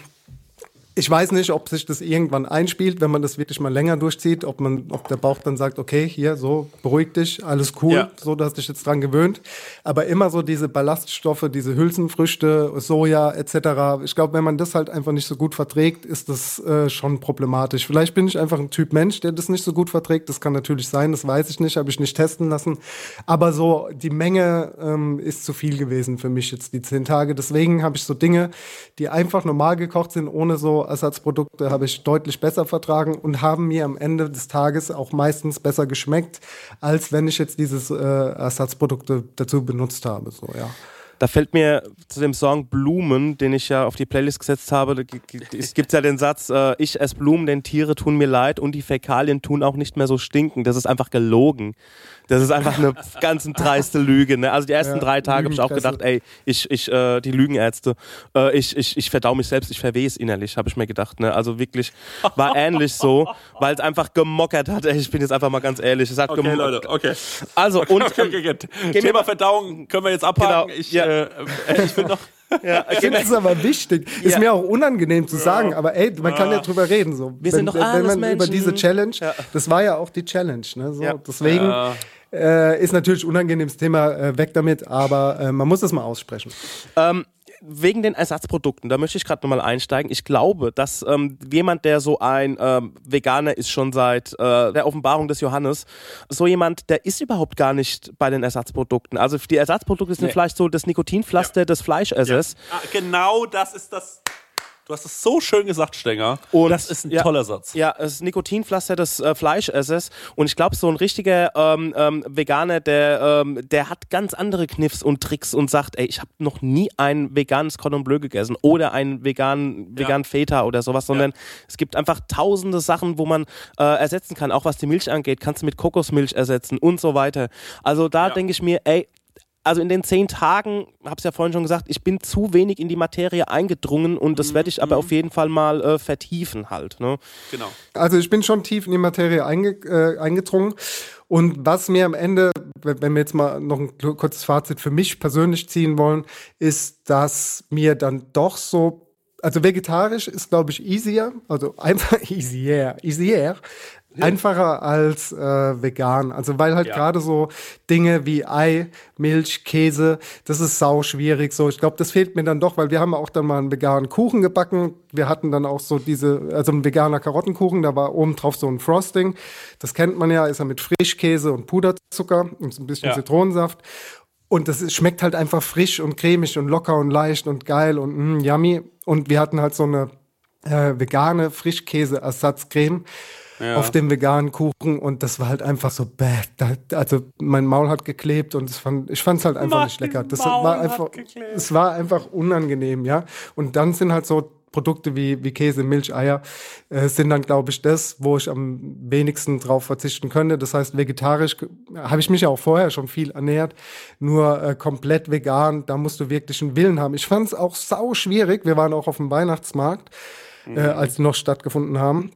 Ich weiß nicht, ob sich das irgendwann einspielt, wenn man das wirklich mal länger durchzieht, ob man, ob der Bauch dann sagt, okay, hier, so, beruhig dich, alles cool, ja. so, dass dich jetzt dran gewöhnt. Aber immer so diese Ballaststoffe, diese Hülsenfrüchte, Soja etc. Ich glaube, wenn man das halt einfach nicht so gut verträgt, ist das äh, schon problematisch. Vielleicht bin ich einfach ein Typ Mensch, der das nicht so gut verträgt. Das kann natürlich sein, das weiß ich nicht, habe ich nicht testen lassen. Aber so die Menge ähm, ist zu viel gewesen für mich jetzt die zehn Tage. Deswegen habe ich so Dinge, die einfach normal gekocht sind, ohne so Ersatzprodukte habe ich deutlich besser vertragen und haben mir am Ende des Tages auch meistens besser geschmeckt, als wenn ich jetzt dieses äh, Ersatzprodukte dazu benutzt habe. So, ja. Da fällt mir zu dem Song Blumen, den ich ja auf die Playlist gesetzt habe, es gibt ja den Satz, äh, ich esse Blumen, denn Tiere tun mir leid und die Fäkalien tun auch nicht mehr so stinken. Das ist einfach gelogen. Das ist einfach eine ganz dreiste Lüge. Ne? Also die ersten ja, drei Tage habe ich auch gedacht, ey, ich, ich, äh, die Lügenärzte, äh, ich, ich, ich verdau mich selbst, ich verwehe es innerlich, habe ich mir gedacht. Ne? Also wirklich war ähnlich so, weil es einfach gemockert hat. Ey, ich bin jetzt einfach mal ganz ehrlich. Es hat okay, gemockert. Leute, okay. Also, okay, und okay, okay, okay. Thema Verdauung können wir jetzt abhaken. Genau, ich, ja. äh, ich bin noch ja, okay. Das ist aber wichtig. Ist ja. mir auch unangenehm zu sagen, aber ey, man kann ja drüber reden. So. Wir sind wenn, doch alles wenn man Menschen. über diese Challenge, Ja. das war ja auch die Challenge. Ne? So, Ja. Deswegen Ja. Äh, ist natürlich unangenehmes Thema, äh, weg damit, aber äh, man muss das mal aussprechen. Ähm, wegen den Ersatzprodukten, da möchte ich gerade nochmal einsteigen. Ich glaube, dass ähm, jemand, der so ein ähm, Veganer ist, schon seit äh, der Offenbarung des Johannes, so jemand, der ist überhaupt gar nicht bei den Ersatzprodukten. Also die Ersatzprodukte sind Nee. vielleicht so das Nikotinpflaster des Fleischessers. Ah, genau das ist das. Du hast es so schön gesagt, Stenger. Und das ist ein ja, toller Satz. Ja, das Nikotinpflaster des äh, Fleischessers. Und ich glaube, so ein richtiger ähm, ähm, Veganer, der, ähm, der hat ganz andere Kniffs und Tricks und sagt, ey, ich habe noch nie ein veganes Cordon Bleu gegessen oder einen veganen vegan Feta oder sowas, sondern es gibt einfach tausende Sachen, wo man äh, ersetzen kann. Auch was die Milch angeht, kannst du mit Kokosmilch ersetzen und so weiter. Also da denke ich mir, ey, also in den zehn Tagen, habe es ja vorhin schon gesagt, ich bin zu wenig in die Materie eingedrungen und das werde ich aber auf jeden Fall mal äh, vertiefen halt. Ne? Genau. Also ich bin schon tief in die Materie einge äh, eingedrungen. Und was mir am Ende, wenn wir jetzt mal noch ein kurzes Fazit für mich persönlich ziehen wollen, ist, dass mir dann doch so, also vegetarisch ist, glaube ich, easier, also einfach easier, easier, einfacher als äh, vegan. Also weil halt Ja. gerade so Dinge wie Ei, Milch, Käse, das ist sau schwierig. So, ich glaube, das fehlt mir dann doch, weil wir haben auch dann mal einen veganen Kuchen gebacken. Wir hatten dann auch so diese, also ein veganer Karottenkuchen, da war oben drauf so ein Frosting. Das kennt man ja, ist ja mit Frischkäse und Puderzucker und so ein bisschen Ja. Zitronensaft. Und das schmeckt halt einfach frisch und cremig und locker und leicht und geil und mm, yummy. Und wir hatten halt so eine äh, vegane Frischkäse-Ersatzcreme Ja. auf dem veganen Kuchen und das war halt einfach so bad. Da, also mein Maul hat geklebt und es fand, ich fand es halt einfach Mein nicht lecker. Das Maul war einfach, es war einfach unangenehm, ja. Und dann sind halt so Produkte wie, wie Käse, Milch, Eier, äh, sind dann, glaube ich, das, wo ich am wenigsten drauf verzichten könnte. Das heißt, vegetarisch habe ich mich ja auch vorher schon viel ernährt, nur äh, komplett vegan, da musst du wirklich einen Willen haben. Ich fand es auch sau schwierig. Wir waren auch auf dem Weihnachtsmarkt, äh, als die noch stattgefunden haben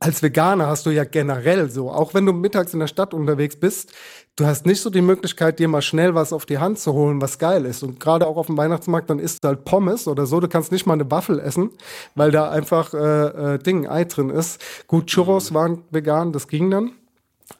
als Veganer hast du ja generell so, auch wenn du mittags in der Stadt unterwegs bist, du hast nicht so die Möglichkeit, dir mal schnell was auf die Hand zu holen, was geil ist. Und gerade auch auf dem Weihnachtsmarkt, dann isst du halt Pommes oder so. Du kannst nicht mal eine Waffel essen, weil da einfach äh, äh, Ding, Ei drin ist. Gut, Churros waren vegan, das ging dann.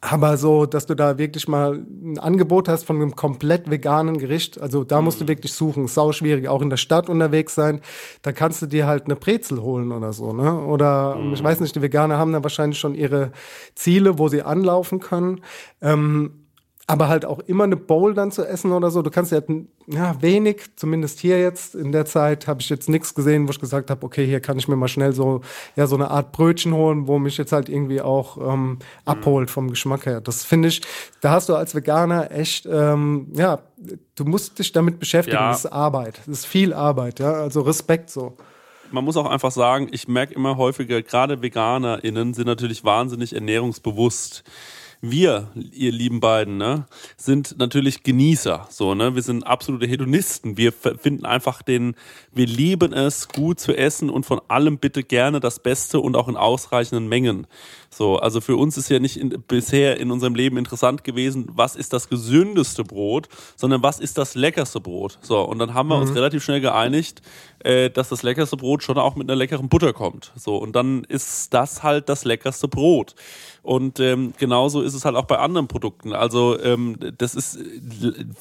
Aber so, dass du da wirklich mal ein Angebot hast von einem komplett veganen Gericht, also da musst du wirklich suchen, sau schwierig, auch in der Stadt unterwegs sein, da kannst du dir halt eine Brezel holen oder so, ne? Oder ich weiß nicht, die Veganer haben da wahrscheinlich schon ihre Ziele, wo sie anlaufen können. Ähm, aber halt auch immer eine Bowl dann zu essen oder so. Du kannst ja, ja wenig, zumindest hier jetzt in der Zeit, habe ich jetzt nichts gesehen, wo ich gesagt habe, okay, hier kann ich mir mal schnell so, ja, so eine Art Brötchen holen, wo mich jetzt halt irgendwie auch ähm, abholt vom Geschmack her. Das finde ich, da hast du als Veganer echt, ähm, ja, du musst dich damit beschäftigen. Ja. Das ist Arbeit. Das ist viel Arbeit, ja. Also Respekt so. man muss auch einfach sagen, ich merke immer häufiger, gerade VeganerInnen sind natürlich wahnsinnig ernährungsbewusst. Wir, ihr lieben beiden, ne, sind natürlich Genießer, so, ne, wir sind absolute Hedonisten. Wir finden einfach den, wir lieben es, gut zu essen und von allem bitte gerne das Beste und auch in ausreichenden Mengen. So, also für uns ist ja nicht in, bisher in unserem Leben interessant gewesen, was ist das gesündeste Brot, sondern was ist das leckerste Brot. So, und dann haben wir mhm. uns relativ schnell geeinigt, äh, dass das leckerste Brot schon auch mit einer leckeren Butter kommt. So, und dann ist das halt das leckerste Brot. Und ähm, genauso ist es halt auch bei anderen Produkten. Also ähm, das ist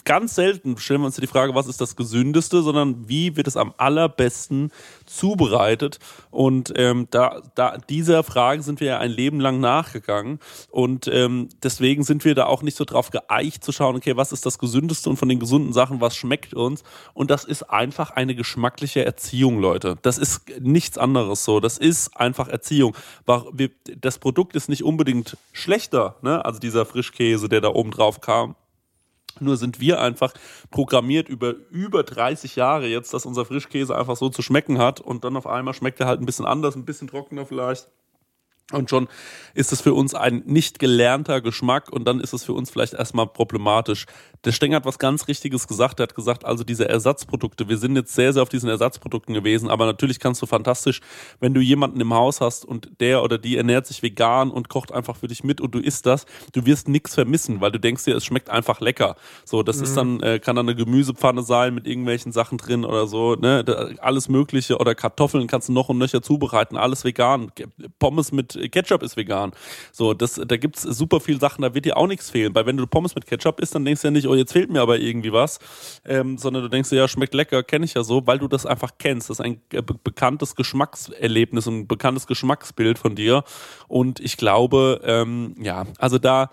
ganz selten stellen wir uns die Frage, was ist das Gesündeste, sondern wie wird es am allerbesten zubereitet. Und ähm, da, da dieser Frage sind wir ja ein Leben lang nachgegangen. Und ähm, deswegen sind wir da auch nicht so drauf geeicht zu schauen, okay, was ist das Gesündeste und von den gesunden Sachen, was schmeckt uns? Und das ist einfach eine geschmackliche Erziehung, Leute. Das ist nichts anderes so. Das ist einfach Erziehung. Das Produkt ist nicht unbedingt schlechter, ne? Also dieser Frischkäse, der da oben drauf kam. Nur sind wir einfach programmiert über über 30 Jahre jetzt, dass unser Frischkäse einfach so zu schmecken hat und dann auf einmal schmeckt er halt ein bisschen anders, ein bisschen trockener vielleicht. Und schon ist es für uns ein nicht gelernter Geschmack und dann ist es für uns vielleicht erstmal problematisch. Der Stenger hat was ganz Richtiges gesagt. Er hat gesagt, also diese Ersatzprodukte, wir sind jetzt sehr, sehr auf diesen Ersatzprodukten gewesen, aber natürlich kannst du fantastisch, wenn du jemanden im Haus hast und der oder die ernährt sich vegan und kocht einfach für dich mit und du isst das, du wirst nichts vermissen, weil du denkst dir, es schmeckt einfach lecker. So, das mhm. ist dann, äh, kann dann eine Gemüsepfanne sein mit irgendwelchen Sachen drin oder so, ne, alles Mögliche oder Kartoffeln kannst du noch und nöcher zubereiten, alles vegan. Pommes mit Ketchup ist vegan. So, das, da gibt's super viele Sachen, da wird dir auch nichts fehlen. Weil wenn du Pommes mit Ketchup isst, dann denkst du ja nicht, oh, jetzt fehlt mir aber irgendwie was. Ähm, sondern du denkst dir, ja, schmeckt lecker, kenne ich ja so, weil du das einfach kennst. Das ist ein be bekanntes Geschmackserlebnis, ein bekanntes Geschmacksbild von dir. Und ich glaube, ähm, ja, also da,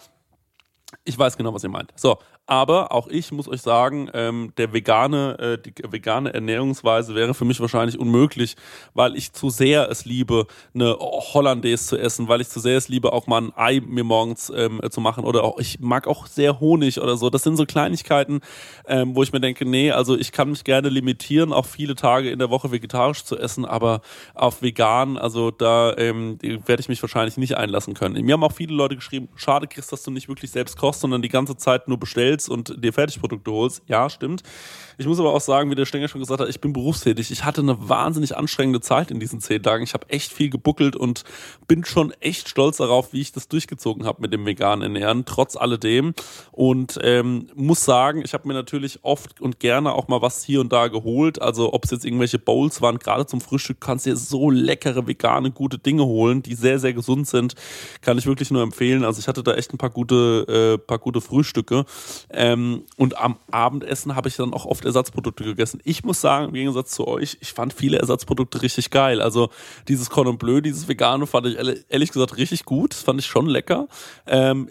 ich weiß genau, was ihr meint. So, aber auch ich muss euch sagen, ähm, der vegane, äh, die vegane Ernährungsweise wäre für mich wahrscheinlich unmöglich, weil ich zu sehr es liebe, eine Hollandaise zu essen, weil ich zu sehr es liebe, auch mal ein Ei mir morgens ähm, zu machen oder auch, ich mag auch sehr Honig oder so. Das sind so Kleinigkeiten, ähm, wo ich mir denke, nee, also ich kann mich gerne limitieren, auch viele Tage in der Woche vegetarisch zu essen, aber auf vegan, also da ähm, werde ich mich wahrscheinlich nicht einlassen können. Mir haben auch viele Leute geschrieben, schade, Chris, dass du nicht wirklich selbst kochst, sondern die ganze Zeit nur bestellst bestellst und dir Fertigprodukte holst. Ja, stimmt. Ich muss aber auch sagen, wie der Stenger schon gesagt hat, ich bin berufstätig. Ich hatte eine wahnsinnig anstrengende Zeit in diesen zehn Tagen. Ich habe echt viel gebuckelt und bin schon echt stolz darauf, wie ich das durchgezogen habe mit dem veganen Ernähren, trotz alledem. Und ähm, muss sagen, ich habe mir natürlich oft und gerne auch mal was hier und da geholt. Also ob es jetzt irgendwelche Bowls waren, gerade zum Frühstück kannst du dir so leckere vegane gute Dinge holen, die sehr sehr gesund sind. Kann ich wirklich nur empfehlen. Also ich hatte da echt ein paar gute äh, paar gute Frühstücke. Ähm, und am Abendessen habe ich dann auch oft Ersatzprodukte gegessen. Ich muss sagen, im Gegensatz zu euch, ich fand viele Ersatzprodukte richtig geil. Also dieses Cordon Bleu, dieses Vegane fand ich ehrlich gesagt richtig gut. Das fand ich schon lecker. Ähm,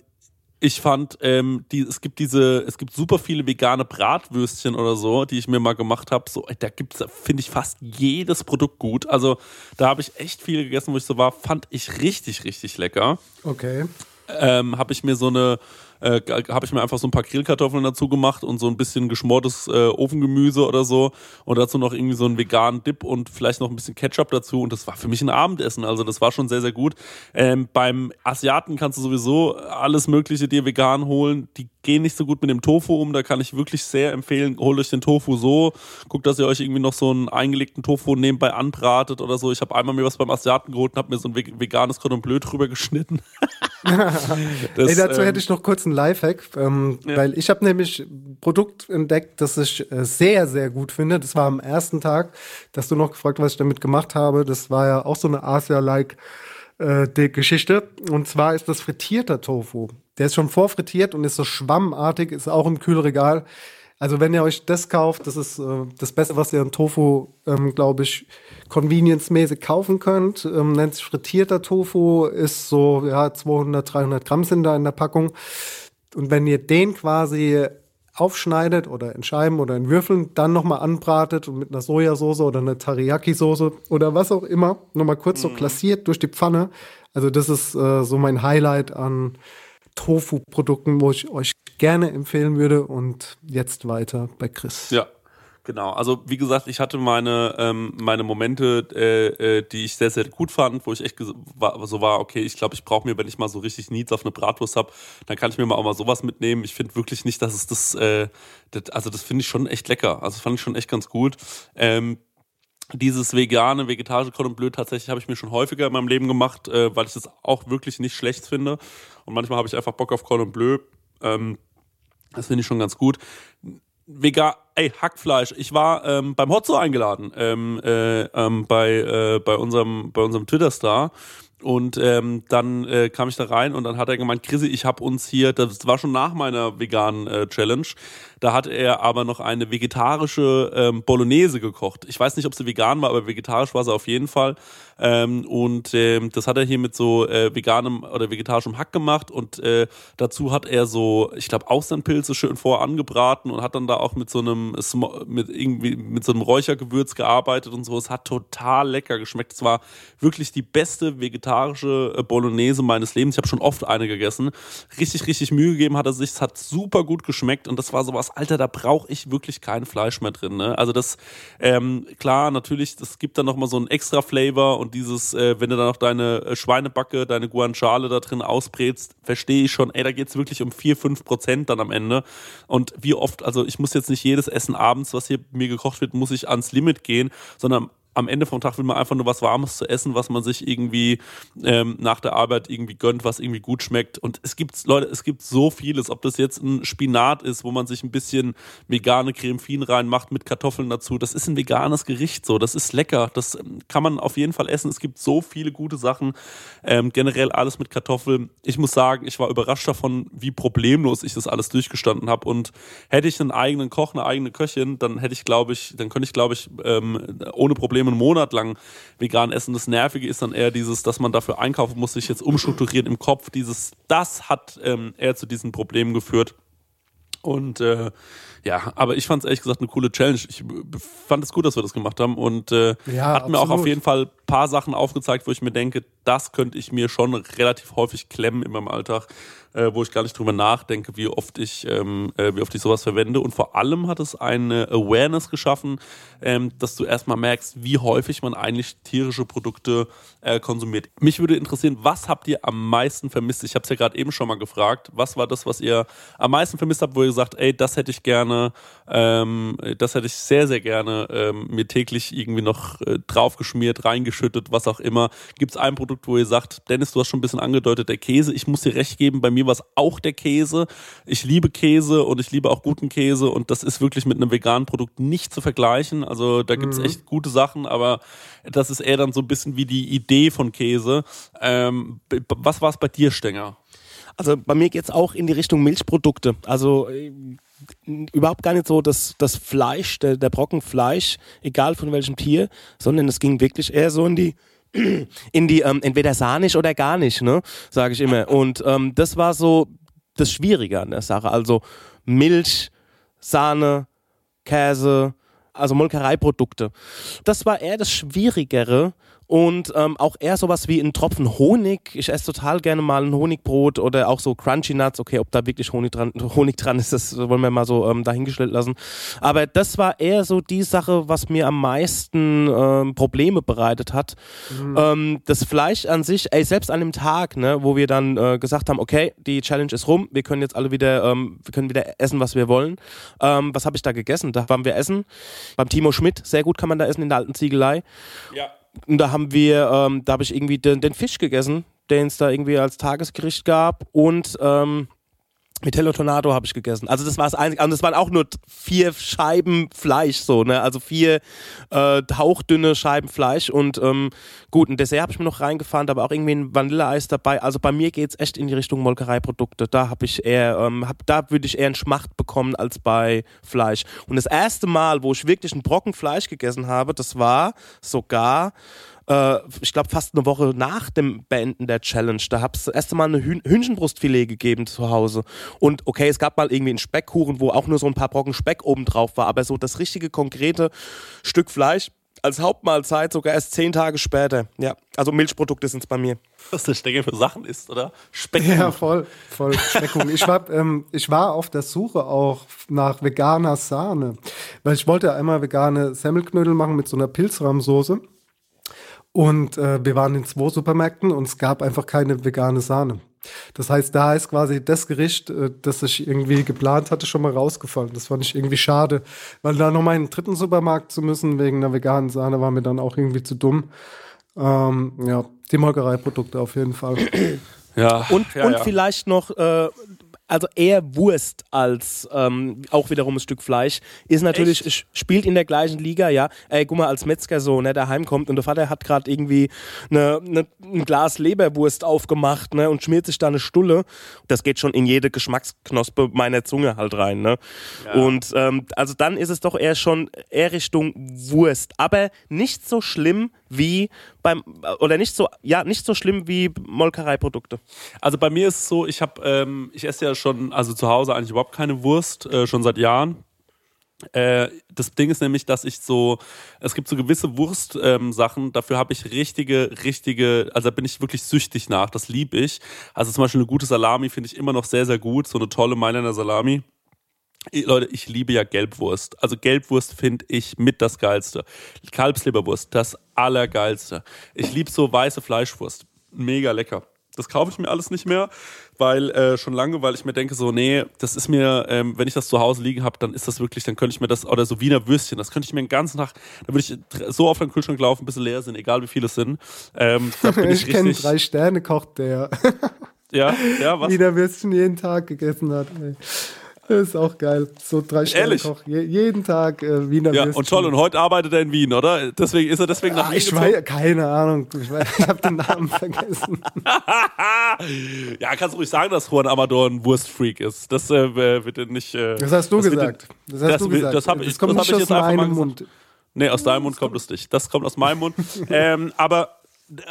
ich fand, ähm, die, es gibt diese, es gibt super viele vegane Bratwürstchen oder so, die ich mir mal gemacht habe. So, da gibt's, finde ich, fast jedes Produkt gut. Also da habe ich echt viel gegessen, wo ich so war, fand ich richtig, richtig lecker. Okay. Ähm, habe ich mir so eine äh, habe ich mir einfach so ein paar Grillkartoffeln dazu gemacht und so ein bisschen geschmortes äh, Ofengemüse oder so. Und dazu noch irgendwie so einen veganen Dip und vielleicht noch ein bisschen Ketchup dazu. Und das war für mich ein Abendessen, also das war schon sehr, sehr gut. Ähm, beim Asiaten kannst du sowieso alles mögliche dir vegan holen, die gehen nicht so gut mit dem Tofu um, da kann ich wirklich sehr empfehlen, holt euch den Tofu so, guckt, dass ihr euch irgendwie noch so einen eingelegten Tofu nebenbei anbratet oder so. Ich habe einmal mir was beim Asiaten geholt und habe mir so ein veganes Cordon Bleu drüber geschnitten. das, Ey, dazu ähm, hätte ich noch kurz einen Lifehack, ähm, ja. weil ich habe nämlich ein Produkt entdeckt, das ich äh, sehr, sehr gut finde. Das war am ersten Tag, dass du noch gefragt, was ich damit gemacht habe. Das war ja auch so eine Asia-like äh, Geschichte. Und zwar ist das frittierter Tofu. Der ist schon vorfrittiert und ist so schwammartig, ist auch im Kühlregal. Also wenn ihr euch das kauft, das ist äh, das Beste, was ihr an Tofu, ähm, glaube ich, convenience-mäßig kaufen könnt. Ähm, nennt sich frittierter Tofu, ist so, ja, 200, 300 Gramm sind da in der Packung. Und wenn ihr den quasi aufschneidet oder in Scheiben oder in Würfeln, dann nochmal anbratet und mit einer Sojasauce oder einer Teriyaki-Soße oder was auch immer, nochmal kurz mhm. so klassiert durch die Pfanne. Also das ist äh, so mein Highlight an Tofu-Produkten, wo ich euch gerne empfehlen würde. Und jetzt weiter bei Chris. Ja, Genau, also wie gesagt, ich hatte meine, ähm, meine Momente, äh, äh, die ich sehr, sehr gut fand, wo ich echt war, so war, okay, ich glaube, ich brauche mir, wenn ich mal so richtig Needs auf eine Bratwurst habe, dann kann ich mir mal auch mal sowas mitnehmen. Ich finde wirklich nicht, dass es das, äh, das also das finde ich schon echt lecker. Also das fand ich schon echt ganz gut. Ähm, dieses vegane, vegetarische Cordon Bleu tatsächlich habe ich mir schon häufiger in meinem Leben gemacht, äh, weil ich das auch wirklich nicht schlecht finde. Und manchmal habe ich einfach Bock auf Cordon Bleu. Ähm, das finde ich schon ganz gut vegan, ey, Hackfleisch. Ich war ähm, beim Hotzo eingeladen, ähm, äh, ähm, bei, äh, bei unserem, bei unserem Twitter-Star. Und ähm, dann äh, kam ich da rein und dann hat er gemeint, Chrissy, ich habe uns hier, das war schon nach meiner veganen äh, Challenge, da hat er aber noch eine vegetarische ähm, Bolognese gekocht. Ich weiß nicht, ob sie vegan war, aber vegetarisch war sie auf jeden Fall. Ähm, und ähm, das hat er hier mit so äh, veganem oder vegetarischem Hack gemacht und äh, dazu hat er so, ich glaube, Austernpilze schön vorangebraten und hat dann da auch mit so einem mit irgendwie mit so einem Räuchergewürz gearbeitet und so. Es hat total lecker geschmeckt. Es war wirklich die beste vegetarische äh, Bolognese meines Lebens. Ich habe schon oft eine gegessen. Richtig, richtig Mühe gegeben hat er sich. Es hat super gut geschmeckt und das war sowas, Alter, da brauche ich wirklich kein Fleisch mehr drin. Ne? Also das, ähm, klar, natürlich, das gibt dann nochmal so einen extra Flavor und dieses, äh, wenn du dann noch deine äh, Schweinebacke, deine Guanciale da drin ausbrätst, verstehe ich schon, ey, da geht's wirklich um 4, 5 Prozent dann am Ende. Und wie oft, also ich muss jetzt nicht jedes Essen abends, was hier mir gekocht wird, muss ich ans Limit gehen, sondern am Ende vom Tag will man einfach nur was Warmes zu essen, was man sich irgendwie ähm, nach der Arbeit irgendwie gönnt, was irgendwie gut schmeckt. Und es gibt, Leute, es gibt so vieles, ob das jetzt ein Spinat ist, wo man sich ein bisschen vegane Creme Fien reinmacht mit Kartoffeln dazu. Das ist ein veganes Gericht so. Das ist lecker. Das ähm, kann man auf jeden Fall essen. Es gibt so viele gute Sachen. Ähm, generell alles mit Kartoffeln. Ich muss sagen, ich war überrascht davon, wie problemlos ich das alles durchgestanden habe. Und hätte ich einen eigenen Koch, eine eigene Köchin, dann hätte ich, glaube ich, dann könnte ich, glaube ich, ähm, ohne Probleme Problem einen Monat lang vegan essen. Das Nervige ist dann eher dieses, dass man dafür einkaufen muss, sich jetzt umstrukturieren im Kopf. Dieses, das hat ähm, eher zu diesen Problemen geführt. Und äh, ja, aber ich fand es ehrlich gesagt eine coole Challenge. Ich fand es gut, dass wir das gemacht haben und äh, ja, hat mir auch auf jeden Fall ein paar Sachen aufgezeigt, wo ich mir denke, das könnte ich mir schon relativ häufig klemmen in meinem Alltag äh, wo ich gar nicht drüber nachdenke, wie oft ich, ähm, äh, wie oft ich sowas verwende. Und vor allem hat es eine Awareness geschaffen, ähm, dass du erstmal merkst, wie häufig man eigentlich tierische Produkte äh, konsumiert. Mich würde interessieren, was habt ihr am meisten vermisst? Ich habe es ja gerade eben schon mal gefragt. Was war das, was ihr am meisten vermisst habt, wo ihr gesagt, ey, das hätte ich gerne, ähm, das hätte ich sehr, sehr gerne ähm, mir täglich irgendwie noch äh, draufgeschmiert, reingeschüttet, was auch immer. Gibt es ein Produkt, wo ihr sagt, Dennis, du hast schon ein bisschen angedeutet, der Käse, ich muss dir recht geben, bei mir mir war es auch der Käse. Ich liebe Käse und ich liebe auch guten Käse und das ist wirklich mit einem veganen Produkt nicht zu vergleichen. Also da gibt es mhm. echt gute Sachen, aber das ist eher dann so ein bisschen wie die Idee von Käse. Ähm, was war es bei dir, Stenger? Also bei mir geht es auch in die Richtung Milchprodukte. Also äh, überhaupt gar nicht so das, das Fleisch, der, der Brocken Fleisch, egal von welchem Tier, sondern es ging wirklich eher so in die in die ähm, entweder sahnisch oder gar nicht, ne, sage ich immer. Und ähm, das war so das Schwierige an der Sache. Also Milch, Sahne, Käse, also Molkereiprodukte. Das war eher das Schwierigere, und ähm, auch eher sowas wie ein Tropfen Honig. Ich esse total gerne mal ein Honigbrot oder auch so Crunchy Nuts. Okay, ob da wirklich Honig dran, Honig dran ist, das wollen wir mal so ähm, dahingestellt lassen. Aber das war eher so die Sache, was mir am meisten ähm, Probleme bereitet hat. Mhm. Ähm, das Fleisch an sich, ey, selbst an dem Tag, ne, wo wir dann äh, gesagt haben, okay, die Challenge ist rum, wir können jetzt alle wieder, ähm, wir können wieder essen, was wir wollen. Ähm, was habe ich da gegessen? Da waren wir essen. Beim Timo Schmidt, sehr gut kann man da essen in der alten Ziegelei. Ja. Und da haben wir, ähm, da habe ich irgendwie den, den Fisch gegessen, den es da irgendwie als Tagesgericht gab und ähm, Vitello Tornado habe ich gegessen. Also das war das einzige. Und das waren auch nur vier Scheiben Fleisch, so, ne? Also vier äh, hauchdünne Scheiben Fleisch. Und ähm, gut, ein Dessert habe ich mir noch reingefahren, aber auch irgendwie ein Vanilleeis dabei. Also bei mir geht es echt in die Richtung Molkereiprodukte. Da habe ich eher, ähm, hab, da würde ich eher einen Schmacht bekommen als bei Fleisch. Und das erste Mal, wo ich wirklich einen Brocken Fleisch gegessen habe, das war sogar äh, ich glaube, fast eine Woche nach dem Beenden der Challenge. Da habe ich das erste Mal eine Hüh Hühnchenbrustfilet gegeben zu Hause. Und okay, es gab mal irgendwie einen Speckkuchen, wo auch nur so ein paar Brocken Speck oben drauf war, aber so das richtige, konkrete Stück Fleisch als Hauptmahlzeit sogar erst zehn Tage später. Ja, also Milchprodukte sind es bei mir. Was der Stecker für Sachen ist, oder? Speck. Ja, voll, voll Speckung. ich, war, ähm, ich war auf der Suche auch nach veganer Sahne, weil ich wollte einmal vegane Semmelknödel machen mit so einer Pilzrahmsoße. Und äh, wir waren in zwei Supermärkten und es gab einfach keine vegane Sahne. Das heißt, da ist quasi das Gericht, äh, das ich irgendwie geplant hatte, schon mal rausgefallen. Das fand ich irgendwie schade, weil da nochmal in den dritten Supermarkt zu müssen wegen einer veganen Sahne war mir dann auch irgendwie zu dumm. Ähm, ja, die Molkereiprodukte auf jeden Fall. Ja, und, ja, und ja. vielleicht noch, äh, also eher Wurst als ähm, auch wiederum ein Stück Fleisch, ist natürlich, Echt? spielt in der gleichen Liga, ja. Ey, guck mal, als Metzger so, ne, der heimkommt und der Vater hat gerade irgendwie ne, ne, ein Glas Leberwurst aufgemacht, ne, und schmiert sich da eine Stulle. Das geht schon in jede Geschmacksknospe meiner Zunge halt rein, ne. Ja. Und ähm, also dann ist es doch eher schon eher Richtung Wurst, aber nicht so schlimm wie beim oder nicht so ja nicht so schlimm wie Molkereiprodukte. Also bei mir ist es so, ich habe, ähm, ich esse ja schon, also zu Hause eigentlich überhaupt keine Wurst, äh, schon seit Jahren. Äh, das Ding ist nämlich, dass ich so, es gibt so gewisse Wurst-Sachen, dafür habe ich richtige, richtige, also da bin ich wirklich süchtig nach, das liebe ich. Also zum Beispiel eine gute Salami finde ich immer noch sehr, sehr gut, so eine tolle Mailänder Salami. Leute, ich liebe ja Gelbwurst. Also Gelbwurst finde ich mit das Geilste. Kalbsleberwurst, das Allergeilste. Ich liebe so weiße Fleischwurst. Mega lecker. Das kaufe ich mir alles nicht mehr, weil äh, schon lange, weil ich mir denke so, nee, das ist mir, ähm, wenn ich das zu Hause liegen habe, dann ist das wirklich, dann könnte ich mir das, oder so Wiener Würstchen, das könnte ich mir den ganzen Tag, da würde ich so auf den Kühlschrank laufen, bis sie leer sind, egal wie viele es sind. Ähm, ich, ich kenne drei Sterne Koch, der ja, ja, was? Wiener Würstchen jeden Tag gegessen hat. Ey. Das ist auch geil. So drei Ehrlich? Koch. Je, jeden Tag äh, Wiener Ja, Würstchen. und toll, und heute arbeitet er in Wien, oder? Deswegen ist er deswegen nach Ah, Wien ich gezogen? weiß, keine Ahnung. Ich, weiß, ich habe den Namen vergessen. ja, kannst du ruhig sagen, dass Juan Amador ein Wurstfreak ist. Das äh, wird er nicht. Äh, Das hast du wird gesagt. er- Das hast du will- gesagt. Das, hab Das ich, kommt das nicht ich aus jetzt meinem gesagt. Mund. Nee, aus deinem Mund kommt es nicht. Das kommt aus meinem Mund. ähm, aber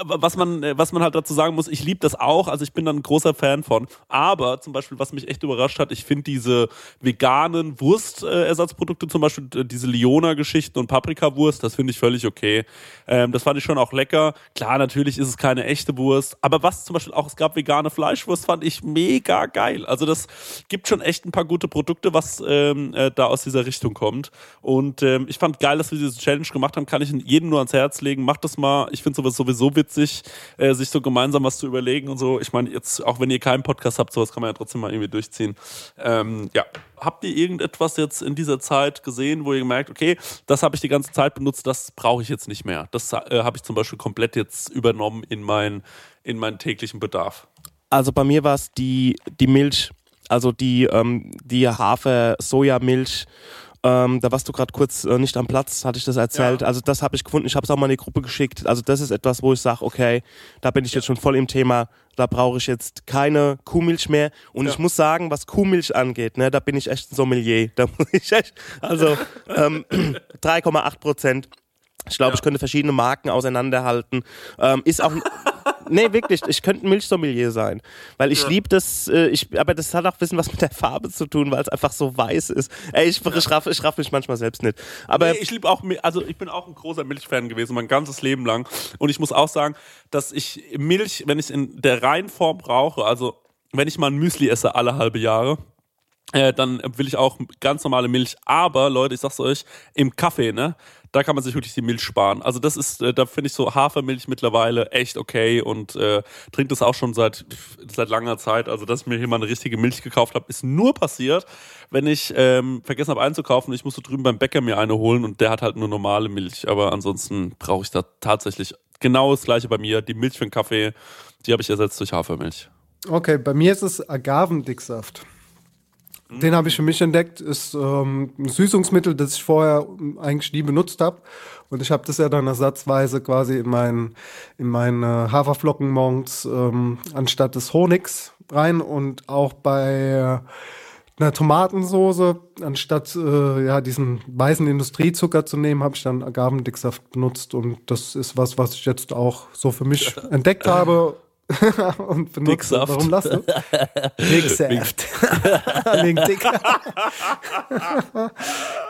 was man, äh, was man halt dazu sagen muss, ich liebe das auch, also ich bin dann ein großer Fan von. Aber zum Beispiel, was mich echt überrascht hat, ich finde diese veganen Wurstersatzprodukte, zum Beispiel diese Liona-Geschichten und Paprikawurst, das finde ich völlig okay. Ähm, das fand ich schon auch lecker. Klar, natürlich ist es keine echte Wurst, aber was zum Beispiel auch, es gab vegane Fleischwurst, fand ich mega geil. Also das gibt schon echt ein paar gute Produkte, was ähm, äh, da aus dieser Richtung kommt. Und ähm, ich fand geil, dass wir diese Challenge gemacht haben, kann ich jedem nur ans Herz legen. Macht das mal. Ich finde sowas sowieso witzig, äh, sich so gemeinsam was zu überlegen und so. Ich meine, jetzt, auch wenn ihr keinen Podcast habt, sowas kann man ja trotzdem mal irgendwie durchziehen. Ähm, ja. Habt ihr irgendetwas jetzt in dieser Zeit gesehen, wo ihr merkt, okay, das habe ich die ganze Zeit benutzt, das brauche ich jetzt nicht mehr. Das äh, habe ich zum Beispiel komplett jetzt übernommen in, mein, in meinen täglichen Bedarf. Also bei mir war es die, die Milch, also die, ähm, die Hafer-Sojamilch. Ähm, da warst du gerade kurz äh, nicht am Platz, hatte ich das erzählt. Ja. Also das habe ich gefunden, ich habe es auch mal in die Gruppe geschickt. Also das ist etwas, wo ich sage, okay, da bin ich jetzt schon voll im Thema, da brauche ich jetzt keine Kuhmilch mehr. Und ich muss sagen, was Kuhmilch angeht, ne, da bin ich echt ein Sommelier. Da muss ich echt, also ähm, 3,8 Prozent. Ich glaube, ich könnte verschiedene Marken auseinanderhalten. Ähm, ist auch. nee, wirklich, ich könnte ein Milchsommelier sein. Weil ich liebe das, äh, ich, aber das hat auch ein bisschen was mit der Farbe zu tun, weil es einfach so weiß ist. Ey, ich, ich, raff, ich raff mich manchmal selbst nicht. Aber nee, ich liebe auch, also ich bin auch ein großer Milchfan gewesen, mein ganzes Leben lang. Und ich muss auch sagen, dass ich Milch, wenn ich es in der Reinform brauche, also wenn ich mal ein Müsli esse alle halbe Jahre, äh, dann will ich auch ganz normale Milch. Aber Leute, ich sag's euch, im Kaffee, ne? Da kann man sich wirklich die Milch sparen. Also das ist, äh, da finde ich so Hafermilch mittlerweile echt okay und äh, trinke das auch schon seit seit langer Zeit. Also dass ich mir hier mal eine richtige Milch gekauft habe, ist nur passiert, wenn ich ähm, vergessen habe einzukaufen. Ich musste drüben beim Bäcker mir eine holen und der hat halt nur normale Milch. Aber ansonsten brauche ich da tatsächlich genau das gleiche bei mir. Die Milch für den Kaffee, die habe ich ersetzt durch Hafermilch. Okay, bei mir ist es Agavendicksaft. Den habe ich für mich entdeckt, ist ähm, ein Süßungsmittel, das ich vorher eigentlich nie benutzt habe. Und ich habe das ja dann ersatzweise quasi in meinen in meine Haferflocken morgens ähm, anstatt des Honigs rein und auch bei einer Tomatensoße, anstatt äh, ja diesen weißen Industriezucker zu nehmen, habe ich dann Agavendicksaft benutzt. Und das ist was, was ich jetzt auch so für mich entdeckt habe und benutze. Dicksaft. Warum lachst du? Dicksaft. Wegen Dick.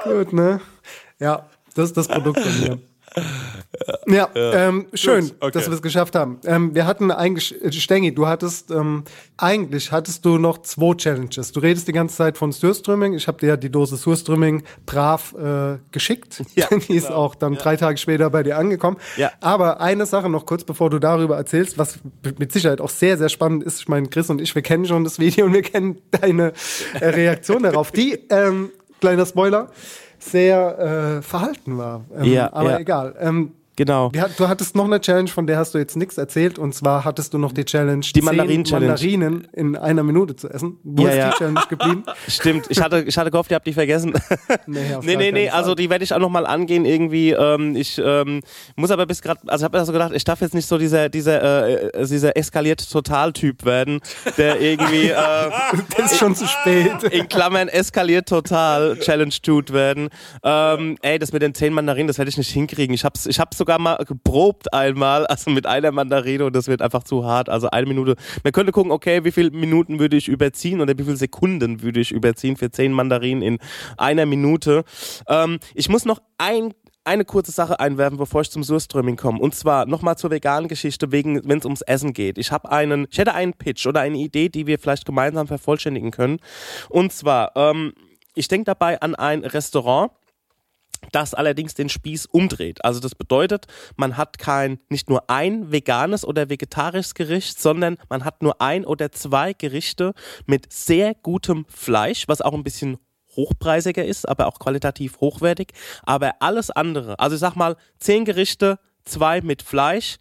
Gut, ne? Ja, das ist das Produkt von mir. Ja, ähm, schön, Gut, okay. dass wir es geschafft haben. Ähm, wir hatten eigentlich, äh, Stengi, du hattest, ähm, eigentlich hattest du noch zwei Challenges. Du redest die ganze Zeit von Surströmming. Ich habe dir ja die Dose Surströmming brav äh, geschickt. Ja, die ist genau. auch dann drei Tage später bei dir angekommen. Ja. Aber eine Sache noch kurz, bevor du darüber erzählst, was mit Sicherheit auch sehr, sehr spannend ist. Ich meine, Chris und ich, wir kennen schon das Video und wir kennen deine äh, Reaktion darauf. Die, ähm, kleiner Spoiler, sehr äh, verhalten war. Ähm, Ja, aber ja. egal. Ähm, Genau. du hattest noch eine Challenge, von der hast du jetzt nichts erzählt. Und zwar hattest du noch die Challenge, Die Mandarinen-Challenge. Mandarinen in einer Minute zu essen. Wo Ja, ist ja. die Challenge geblieben? Stimmt, ich hatte, ich hatte gehofft, ihr habt die vergessen. Nee, nee, nee, nee, also die werde ich auch nochmal angehen irgendwie. Ähm, ich ähm, muss aber bis gerade, also ich habe mir so gedacht, ich darf jetzt nicht so dieser, dieser, äh, dieser eskaliert Total-Typ werden, der irgendwie äh, Das ist schon zu spät. in Klammern eskaliert total Challenge tut werden. Ähm, ey, das mit den zehn Mandarinen, das werde ich nicht hinkriegen. Ich hab's, ich hab's sogar mal geprobt einmal, also mit einer Mandarine und das wird einfach zu hart. Also eine Minute. Man könnte gucken, okay, wie viele Minuten würde ich überziehen oder wie viele Sekunden würde ich überziehen für zehn Mandarinen in einer Minute. Ähm, ich muss noch ein eine kurze Sache einwerfen, bevor ich zum Surströmming komme. Und zwar nochmal zur veganen Geschichte, wegen, wenn es ums Essen geht. Ich habe einen, ich hätte einen Pitch oder eine Idee, die wir vielleicht gemeinsam vervollständigen können. Und zwar, ähm, ich denke dabei an ein Restaurant, das allerdings den Spieß umdreht. Also das bedeutet, man hat kein nicht nur ein veganes oder vegetarisches Gericht, sondern man hat nur ein oder zwei Gerichte mit sehr gutem Fleisch, was auch ein bisschen hochpreisiger ist, aber auch qualitativ hochwertig. Aber alles andere, also ich sag mal zehn Gerichte, zwei mit Fleisch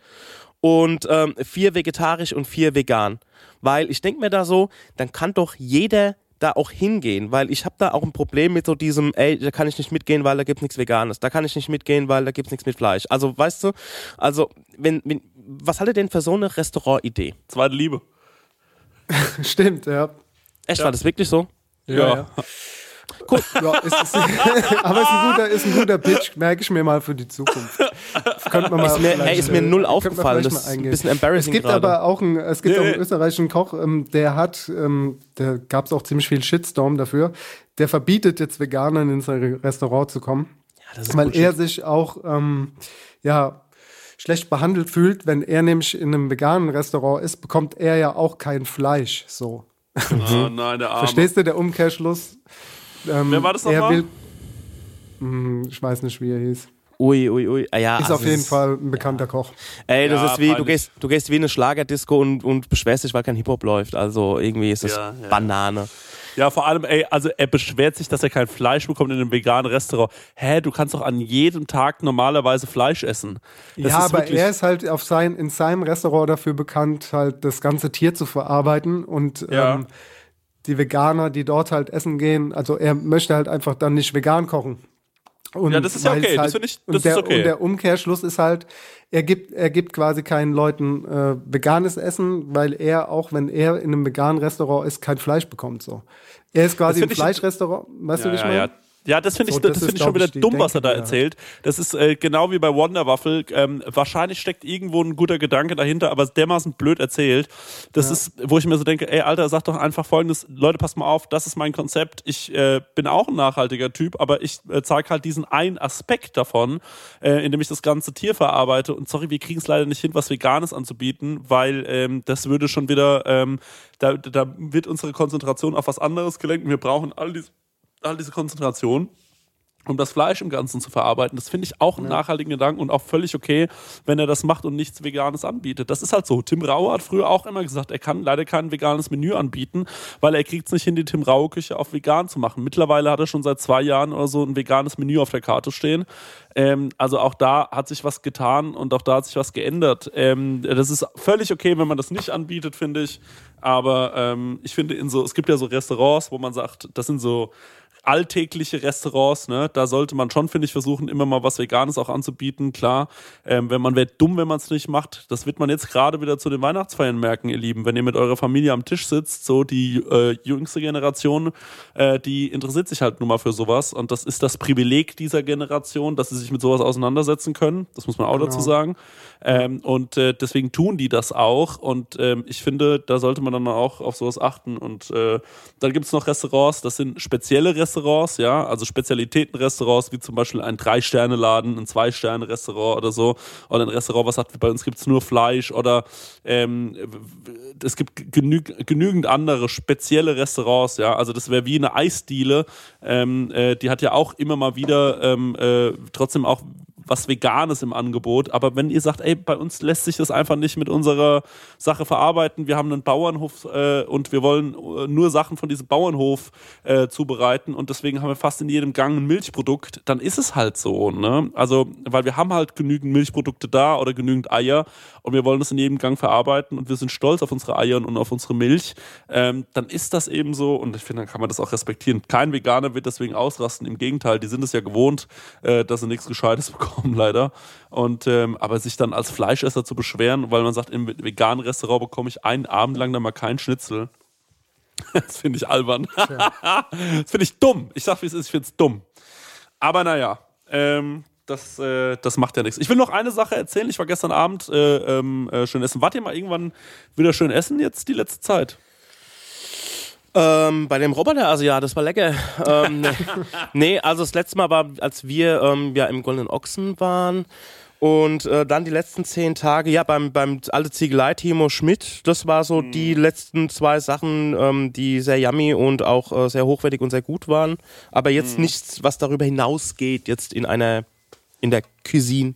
und ähm, vier vegetarisch und vier vegan. Weil ich denke mir da so, dann kann doch jeder da auch hingehen, weil ich habe da auch ein Problem mit so diesem, ey, da kann ich nicht mitgehen, weil da gibt's nichts Veganes, da kann ich nicht mitgehen, weil da gibt's nichts mit Fleisch. Also weißt du, also wenn, wenn was haltet denn für so eine Restaurantidee? Zweite Liebe. Stimmt, ja. Echt, war das wirklich so? Ja. ja. Gut. Ja, ist, ist, aber ist ein, guter, ist ein guter Pitch, merke ich mir mal für die Zukunft. Könnte man mal Ist mir, ey, ist mir null aufgefallen, das ist ein bisschen embarrassing Es gibt gerade. aber auch einen, es gibt Nee, auch einen österreichischen Koch, ähm, der hat, ähm, da gab es auch ziemlich viel Shitstorm dafür, der verbietet jetzt Veganern in sein Restaurant zu kommen, das ist weil er sich auch, ähm, ja, schlecht behandelt fühlt, wenn er nämlich in einem veganen Restaurant ist, bekommt er ja auch kein Fleisch, so. Oh nein, der Arme. Verstehst du, der Umkehrschluss? Ähm, Wer war das er nochmal? will, Hm, ich weiß nicht, wie er hieß. Ui, ui, ui. Ah, ja, ist also auf jeden das- Fall ein bekannter Koch. Ey, das Ja, ist wie, du gehst, du gehst wie in eine Schlagerdisco und, und beschwerst dich, weil kein Hip-Hop läuft. Also irgendwie ist das Ja, ja. Banane. Ja, vor allem, ey, also er beschwert sich, dass er kein Fleisch bekommt in einem veganen Restaurant. Hä, du kannst doch an jedem Tag normalerweise Fleisch essen. Das ja, ist aber er ist halt auf sein, in seinem Restaurant dafür bekannt, halt das ganze Tier zu verarbeiten und Ja. ähm, die Veganer, die dort halt essen gehen, also er möchte halt einfach dann nicht vegan kochen. Und Ja, das ist ja okay, es das halt, finde ich- und das der, ist okay. Und der Umkehrschluss ist halt, er gibt, er gibt quasi keinen Leuten äh, veganes Essen, weil er, auch wenn er in einem veganen Restaurant ist, kein Fleisch bekommt. So. Er ist quasi ich- Fleischrestaurant, weißt ja, du, wie ich ja, meine? ja. Ja, das finde ich, So, das das finde ich schon wieder dumm, was er da ja. erzählt. Das ist äh, genau wie bei Wonderwaffel. Ähm, wahrscheinlich steckt irgendwo ein guter Gedanke dahinter, aber es ist dermaßen blöd erzählt. Das ist, wo ich mir so denke, ey, Alter, sag doch einfach folgendes, Leute, passt mal auf, das ist mein Konzept. Ich äh, bin auch ein nachhaltiger Typ, aber ich äh, zeige halt diesen einen Aspekt davon, äh, indem ich das ganze Tier verarbeite. Und sorry, wir kriegen es leider nicht hin, was Veganes anzubieten, weil ähm, das würde schon wieder, ähm, da, da wird unsere Konzentration auf was anderes gelenkt. Wir brauchen all diese all diese Konzentration, um das Fleisch im Ganzen zu verarbeiten. Das finde ich auch einen nachhaltigen Gedanken und auch völlig okay, wenn er das macht und nichts Veganes anbietet. Das ist halt so. Tim Raue hat früher auch immer gesagt, er kann leider kein veganes Menü anbieten, weil er kriegt es nicht hin, die Tim Raue Küche auf vegan zu machen. Mittlerweile hat er schon seit zwei Jahren oder so ein veganes Menü auf der Karte stehen. Ähm, also auch da hat sich was getan und auch da hat sich was geändert. Ähm, das ist völlig okay, wenn man das nicht anbietet, finde ich. Aber ähm, ich finde, in so, es gibt ja so Restaurants, wo man sagt, das sind so alltägliche Restaurants, ne, da sollte man schon, finde ich, versuchen, immer mal was Veganes auch anzubieten. Klar, ähm, wenn man wäre dumm, wenn man es nicht macht. Das wird man jetzt gerade wieder zu den Weihnachtsfeiern merken, ihr Lieben. Wenn ihr mit eurer Familie am Tisch sitzt, so die äh, jüngste Generation, äh, die interessiert sich halt nun mal für sowas. Und das ist das Privileg dieser Generation, dass sie sich mit sowas auseinandersetzen können. Das muss man auch Genau. dazu sagen. Ähm, und äh, deswegen tun die das auch. Und ähm, ich finde, da sollte man dann auch auf sowas achten. Und äh, dann gibt es noch Restaurants, das sind spezielle Restaurants, Restaurants, ja, also Spezialitätenrestaurants, wie zum Beispiel ein Drei-Sterne-Laden, ein Zwei-Sterne-Restaurant oder so, oder ein Restaurant, was sagt, bei uns gibt es nur Fleisch oder ähm, es gibt genü genügend andere spezielle Restaurants, ja, also das wäre wie eine Eisdiele, ähm, äh, die hat ja auch immer mal wieder ähm, äh, trotzdem auch was Veganes im Angebot. Aber wenn ihr sagt, ey, bei uns lässt sich das einfach nicht mit unserer Sache verarbeiten, wir haben einen Bauernhof äh, und wir wollen äh, nur Sachen von diesem Bauernhof äh, zubereiten und deswegen haben wir fast in jedem Gang ein Milchprodukt, dann ist es halt so. Ne? Also, weil wir haben halt genügend Milchprodukte da oder genügend Eier und wir wollen das in jedem Gang verarbeiten und wir sind stolz auf unsere Eier und auf unsere Milch, ähm, dann ist das eben so und ich finde, dann kann man das auch respektieren. Kein Veganer wird deswegen ausrasten, im Gegenteil, die sind es ja gewohnt, äh, dass sie nichts Gescheites bekommen, leider. Und ähm, aber sich dann als Fleischesser zu beschweren, weil man sagt, im veganen Restaurant bekomme ich einen Abend lang dann mal keinen Schnitzel. Das finde ich albern. das finde ich dumm. Ich sag, wie es ist, ich finde es dumm. Aber naja, ähm, das, äh, das macht ja nichts. Ich will noch eine Sache erzählen. Ich war gestern Abend äh, ähm, äh, schön essen. Wart ihr mal irgendwann wieder schön essen jetzt die letzte Zeit? Ähm, bei dem Roboter, also ja, das war lecker. ähm, nee, also das letzte Mal war, als wir ähm, ja im Goldenen Ochsen waren. Und äh, dann die letzten zehn Tage, ja, beim, beim alte Ziegelei Timo Schmidt, das war so mhm. die letzten zwei Sachen, ähm, die sehr yummy und auch äh, sehr hochwertig und sehr gut waren. Aber jetzt mhm. nichts, was darüber hinausgeht, jetzt in einer, in der Cuisine.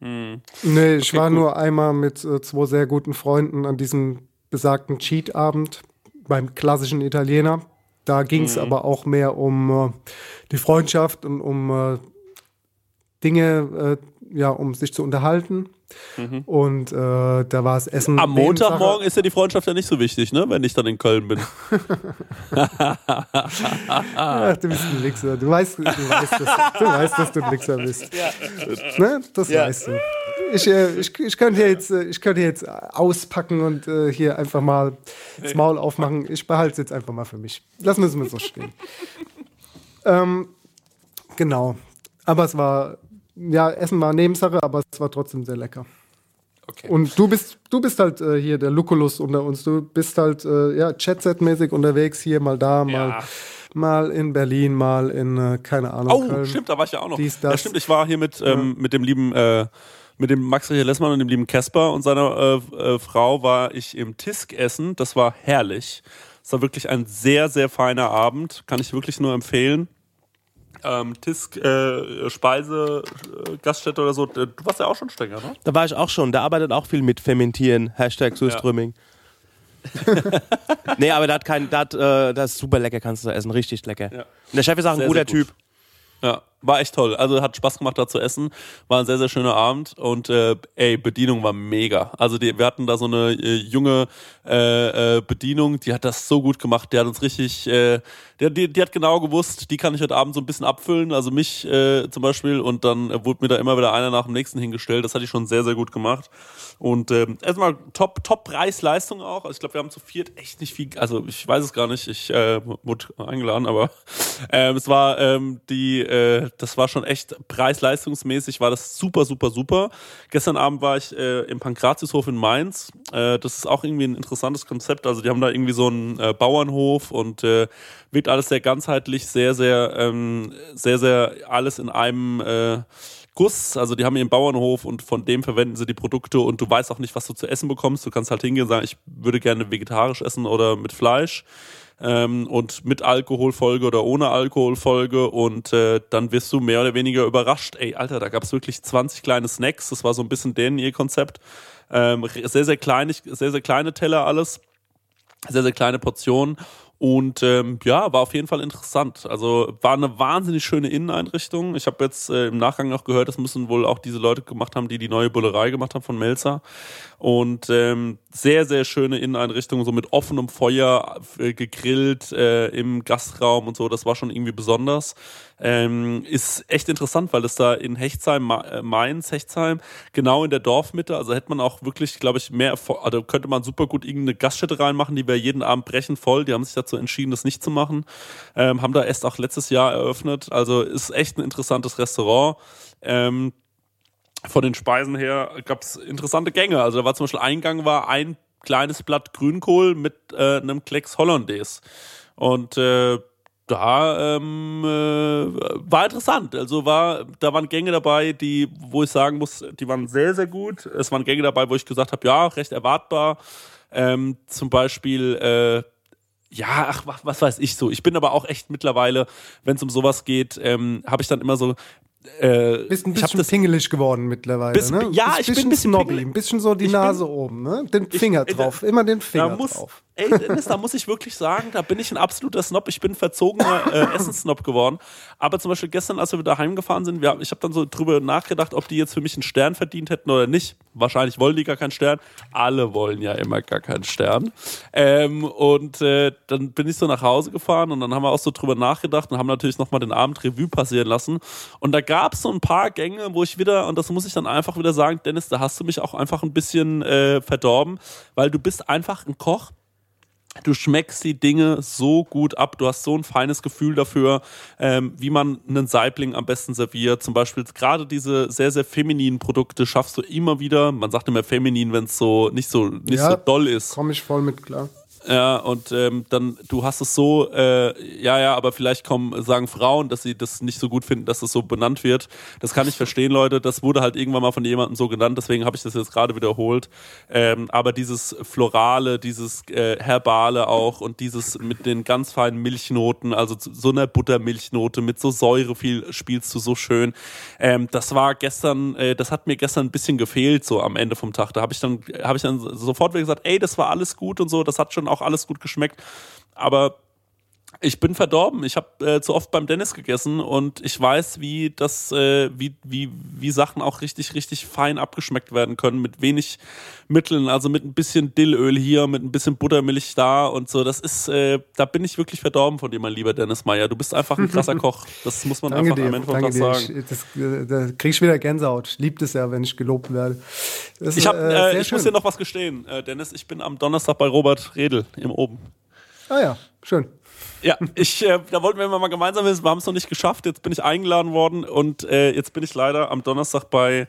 Mhm. Nee, ich okay, war cool. nur einmal mit äh, zwei sehr guten Freunden an diesem besagten Cheat-Abend beim klassischen Italiener. Da ging es mhm. aber auch mehr um äh, die Freundschaft und um äh, Dinge, äh, ja, um sich zu unterhalten. Mhm. Und äh, da war es Essen. Am Montagmorgen ist ja die Freundschaft ja nicht so wichtig, ne? wenn ich dann in Köln bin. Ach, du bist ein Wichser. Du weißt, du weißt, dass, du, weißt dass du ein Wichser bist. Ja. Ne? Das ja. weißt du. Ich, äh, ich, ich könnte jetzt, äh, ich könnte jetzt auspacken und äh, hier einfach mal das Maul aufmachen. Ich behalte es jetzt einfach mal für mich. Lassen wir es mal so stehen. ähm, genau. Aber es war ja, Essen war Nebensache, aber es war trotzdem sehr lecker. Okay. Und du bist, du bist halt äh, hier der Lucullus unter uns. Du bist halt äh, ja, Chatset-mäßig unterwegs, hier mal da, mal, ja. mal in Berlin, mal in, äh, keine Ahnung. Oh, Köln. stimmt, da war ich ja auch noch. Dies, ja, stimmt, ich war hier mit, ähm, ja. mit dem lieben, äh, mit dem Max Richard Lessmann und dem lieben Casper und seiner äh, äh, Frau war ich im Tisk essen. Das war herrlich. Es war wirklich ein sehr, sehr feiner Abend. Kann ich wirklich nur empfehlen ähm, Tisk äh, Speise äh, Gaststätte oder so. Äh, du warst ja auch schon Stenger, ne? Da war ich auch schon. Der arbeitet auch viel mit Fermentieren. Hashtag Surströmming. Ja. nee, aber der hat kein, der hat, äh, das ist super lecker, kannst du essen, richtig lecker. Ja. Und der Chef ist auch ein sehr, guter sehr Typ. Ja, war echt toll. Also hat Spaß gemacht, da zu essen. War ein sehr, sehr schöner Abend und äh, ey, Bedienung war mega. Also die, wir hatten da so eine äh, junge äh, äh, Bedienung, die hat das so gut gemacht. Die hat uns richtig, äh, die, die, die hat genau gewusst, die kann ich heute Abend so ein bisschen abfüllen. Also mich äh, zum Beispiel und dann wurde mir da immer wieder einer nach dem nächsten hingestellt. Das hatte ich schon sehr, sehr gut gemacht. Und ähm, erstmal top, top Preis-Leistung auch. Also ich glaube, wir haben zu viert echt nicht viel, also ich weiß es gar nicht, ich äh, wurde eingeladen, aber ähm, es war ähm, die, das war schon echt preis-leistungsmäßig, war das super, super, super. Gestern Abend war ich äh, im Pankratiushof in Mainz. Äh, das ist auch irgendwie ein interessantes Konzept. Also die haben da irgendwie so einen äh, Bauernhof und äh, wirkt alles sehr ganzheitlich, sehr, sehr, ähm, sehr, sehr alles in einem äh, Guss, also die haben ihren Bauernhof und von dem verwenden sie die Produkte und du weißt auch nicht, was du zu essen bekommst. Du kannst halt hingehen und sagen, ich würde gerne vegetarisch essen oder mit Fleisch ähm, und mit Alkoholfolge oder ohne Alkoholfolge und äh, dann wirst du mehr oder weniger überrascht. Ey, Alter, da gab es wirklich 20 kleine Snacks. Das war so ein bisschen denen ihr Konzept. Ähm, sehr, sehr kleine, sehr, sehr kleine Teller alles. Sehr, sehr kleine Portionen und ähm, ja, war auf jeden Fall interessant. Also war eine wahnsinnig schöne Inneneinrichtung. Ich habe jetzt äh, im Nachgang noch gehört, das müssen wohl auch diese Leute gemacht haben, die die neue Bullerei gemacht haben von Melzer. Und ähm, sehr, sehr schöne Inneneinrichtung, so mit offenem Feuer äh, gegrillt äh, im Gastraum und so. Das war schon irgendwie besonders. Ähm, ist echt interessant, weil es da in Hechtsheim, äh, Mainz, Hechtsheim, genau in der Dorfmitte, also hätte man auch wirklich, glaube ich, mehr, also könnte man super gut irgendeine Gaststätte reinmachen, die wir jeden Abend brechen voll. Die haben sich dazu entschieden, das nicht zu machen. Ähm, haben da erst auch letztes Jahr eröffnet. Also ist echt ein interessantes Restaurant. Ähm, von den Speisen her gab es interessante Gänge. Also da war zum Beispiel Eingang war ein kleines Blatt Grünkohl mit äh, einem Klecks Hollandaise. Und äh, da ähm, äh, war interessant. Also war, da waren Gänge dabei, die, wo ich sagen muss, die waren sehr, sehr gut. Es waren Gänge dabei, wo ich gesagt habe, ja, recht erwartbar. Ähm, zum Beispiel, äh, ja, ach, was weiß ich so. Ich bin aber auch echt mittlerweile, wenn es um sowas geht, ähm, habe ich dann immer so, äh, bist ein bisschen das, pingelig geworden mittlerweile, bis, ne? Ja, ich bin ein bisschen snobby, ein bisschen so die Nase bin, oben, ne? Den Finger ich, drauf, immer den Finger muss, drauf. Ey, Dennis, da muss ich wirklich sagen, da bin ich ein absoluter Snob. Ich bin verzogener äh, Essenssnob geworden. Aber zum Beispiel gestern, als wir wieder heimgefahren sind, wir, ich habe dann so drüber nachgedacht, ob die jetzt für mich einen Stern verdient hätten oder nicht. Wahrscheinlich wollen die gar keinen Stern. Alle wollen ja immer gar keinen Stern. Ähm, und äh, dann bin ich so nach Hause gefahren und dann haben wir auch so drüber nachgedacht und haben natürlich nochmal den Abend Revue passieren lassen. Und da gab es so ein paar Gänge, wo ich wieder, und das muss ich dann einfach wieder sagen, Dennis, da hast du mich auch einfach ein bisschen äh, verdorben, weil du bist einfach ein Koch, Du schmeckst die Dinge so gut ab, du hast so ein feines Gefühl dafür, ähm, wie man einen Saibling am besten serviert. Zum Beispiel gerade diese sehr, sehr femininen Produkte schaffst du immer wieder. Man sagt immer feminin, wenn es so nicht so nicht ja, so doll ist. Komme ich voll mit klar. Ja, und ähm, dann, du hast es so, äh, ja, ja, aber vielleicht kommen, sagen Frauen, dass sie das nicht so gut finden, dass das so benannt wird. Das kann ich verstehen, Leute. Das wurde halt irgendwann mal von jemandem so genannt, deswegen habe ich das jetzt gerade wiederholt. Ähm, aber dieses Florale, dieses äh, Herbale auch und dieses mit den ganz feinen Milchnoten, also so einer Buttermilchnote mit so Säure viel spielst du so schön. Ähm, das war gestern, äh, das hat mir gestern ein bisschen gefehlt, so am Ende vom Tag. Da habe ich dann, habe ich dann sofort wieder gesagt, ey, das war alles gut und so, das hat schon auch auch alles gut geschmeckt. Aber ich bin verdorben. Ich habe äh, zu oft beim Dennis gegessen und ich weiß, wie das, äh, wie, wie, wie Sachen auch richtig, richtig fein abgeschmeckt werden können mit wenig Mitteln, also mit ein bisschen Dillöl hier, mit ein bisschen Buttermilch da und so. Das ist, äh, da bin ich wirklich verdorben von dir, mein lieber Dennis Meyer. Du bist einfach ein krasser Koch. Das muss man einfach dir, am Ende vom Tag sagen. Ich, das, äh, da krieg ich wieder Gänsehaut. Ich liebe es ja, wenn ich gelobt werde. Das ich hab, äh, ich muss dir noch was gestehen, äh, Dennis. Ich bin am Donnerstag bei Robert Redel im Oben. Ah ja, schön. Ja, ich, äh, da wollten wir mal gemeinsam wissen, wir haben es noch nicht geschafft. Jetzt bin ich eingeladen worden und äh, jetzt bin ich leider am Donnerstag bei,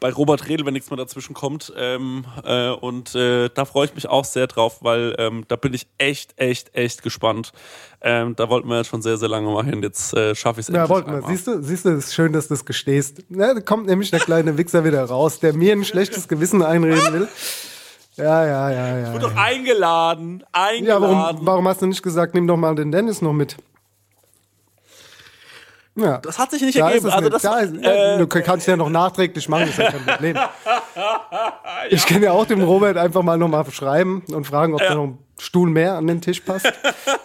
bei Robert Redl, wenn nichts mehr dazwischen kommt. Ähm, äh, und äh, da freue ich mich auch sehr drauf, weil ähm, da bin ich echt, echt, echt gespannt. Ähm, da wollten wir jetzt schon sehr, sehr lange mal hin. Jetzt äh, schaffe ich es Ja, wollten wir. Siehst du, siehst du, es ist schön, dass du es gestehst. Ja, da kommt nämlich der kleine Wichser wieder raus, der mir ein schlechtes Gewissen einreden will. Ja, ja, ja, ja. Ich wurde doch eingeladen. Eingeladen. Ja, warum, warum hast du nicht gesagt, nimm doch mal den Dennis noch mit? Ja. Das hat sich nicht da ergeben. Also das, da ist, äh, du kannst ja noch nachträglich machen, das ist ja kein Problem. ja. Ich kann ja auch dem Robert einfach mal nochmal schreiben und fragen, ob ja. da noch ein Stuhl mehr an den Tisch passt.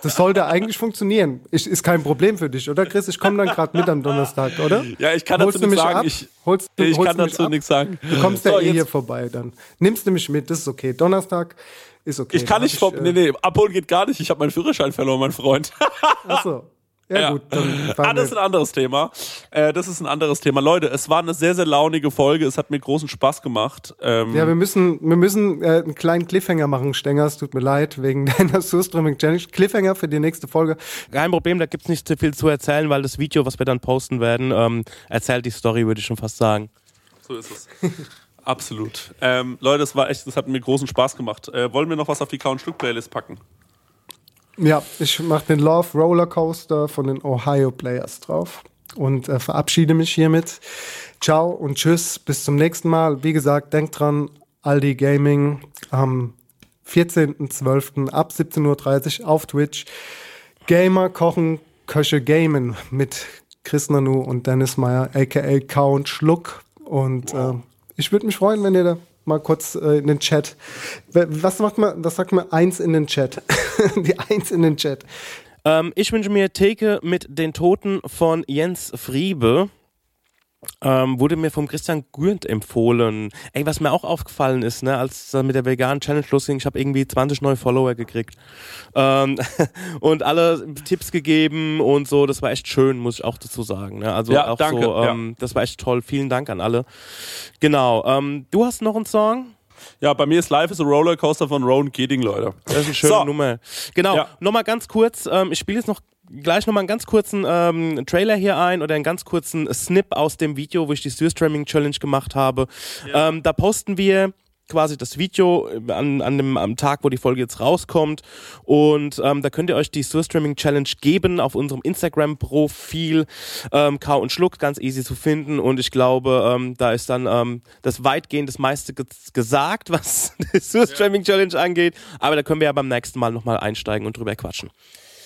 Das sollte eigentlich funktionieren. Ich, ist kein Problem für dich, oder Chris? Ich komme dann gerade mit am Donnerstag, oder? Ja, ich kann holst dazu nichts sagen. Ich, holst, du, ich holst kann dazu nichts sagen. Du kommst ja eh hier vorbei dann. Nimmst du mich mit, das ist okay. Donnerstag ist okay. Ich kann nicht, vom, äh, nee, nee, abholen geht gar nicht. Ich habe meinen Führerschein verloren, mein Freund. Ach so. Ja, ja. gut. Dann ah, das ist ein anderes Thema. Äh, das ist ein anderes Thema. Leute, es war eine sehr, sehr launige Folge. Es hat mir großen Spaß gemacht. Ähm ja, wir müssen, wir müssen äh, einen kleinen Cliffhanger machen, Stenger. Es tut mir leid, wegen deiner Surströmming Challenge. Cliffhanger für die nächste Folge. Kein Problem, da gibt's nicht so viel zu erzählen, weil das Video, was wir dann posten werden, ähm, erzählt die Story, würde ich schon fast sagen. So ist es. Absolut. Ähm, Leute, das war echt, das hat mir großen Spaß gemacht. Äh, wollen wir noch was auf die Count Stück Playlist packen? Ja, ich mache den Love Roller Coaster von den Ohio Players drauf und äh, verabschiede mich hiermit. Ciao und tschüss, bis zum nächsten Mal. Wie gesagt, denkt dran, Aldi Gaming am 14.12. ab 17.30 Uhr auf Twitch. Gamer kochen, Köche gamen mit Chris Nanu und Dennis Meyer, aka Count Schluck. Und wow. äh, ich würde mich freuen, wenn ihr da mal kurz äh, in den Chat. Was macht man, was sagt man eins in den Chat? Die eins in den Chat. Ähm, ich wünsche mir Theke mit den Toten von Jens Friebe. Ähm, wurde mir vom Christian Gürnt empfohlen. Ey, was mir auch aufgefallen ist, ne, als es mit der veganen Challenge losging, ich habe irgendwie 20 neue Follower gekriegt. Ähm, und alle Tipps gegeben und so, das war echt schön, muss ich auch dazu sagen. Ne? Also ja, auch danke, so, ähm, ja. das war echt toll. Vielen Dank an alle. Genau. Ähm, du hast noch einen Song? Ja, bei mir ist Life is a Rollercoaster von Rowan Keating, Leute. Das ist eine schöne so. Nummer. Genau, ja. nochmal ganz kurz, ähm, ich spiele jetzt noch gleich nochmal einen ganz kurzen ähm, Trailer hier ein oder einen ganz kurzen Snip aus dem Video, wo ich die Streaming Challenge gemacht habe. Ja. Ähm, da posten wir quasi das Video an, an dem, am Tag, wo die Folge jetzt rauskommt. Und ähm, da könnt ihr euch die Surstreaming Challenge geben auf unserem Instagram-Profil. Ähm, Kau und Schluck, ganz easy zu finden. Und ich glaube, ähm, da ist dann ähm, das weitgehend das meiste ge gesagt, was die Surstreaming Challenge angeht. Aber da können wir ja beim nächsten Mal nochmal einsteigen und drüber quatschen.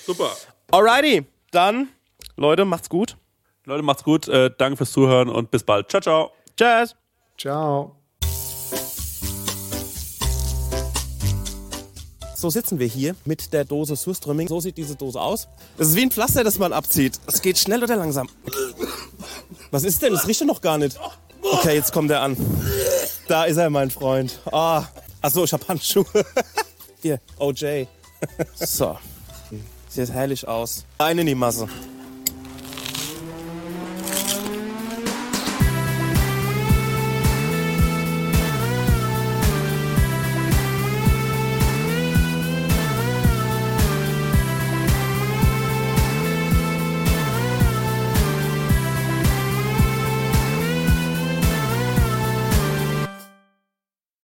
Super. Alrighty, dann, Leute, macht's gut. Leute, macht's gut. Äh, danke fürs Zuhören und bis bald. Ciao, ciao. Tschüss. Ciao. So sitzen wir hier mit der Dose Surströmming. So sieht diese Dose aus. Das ist wie ein Pflaster, das man abzieht. Es geht schnell oder langsam. Was ist denn? Das riecht doch noch gar nicht. Okay, jetzt kommt er an. Da ist er, mein Freund. Ah, achso, ich hab Handschuhe. Hier, OJ. So. Sieht herrlich aus. Rein in die Masse.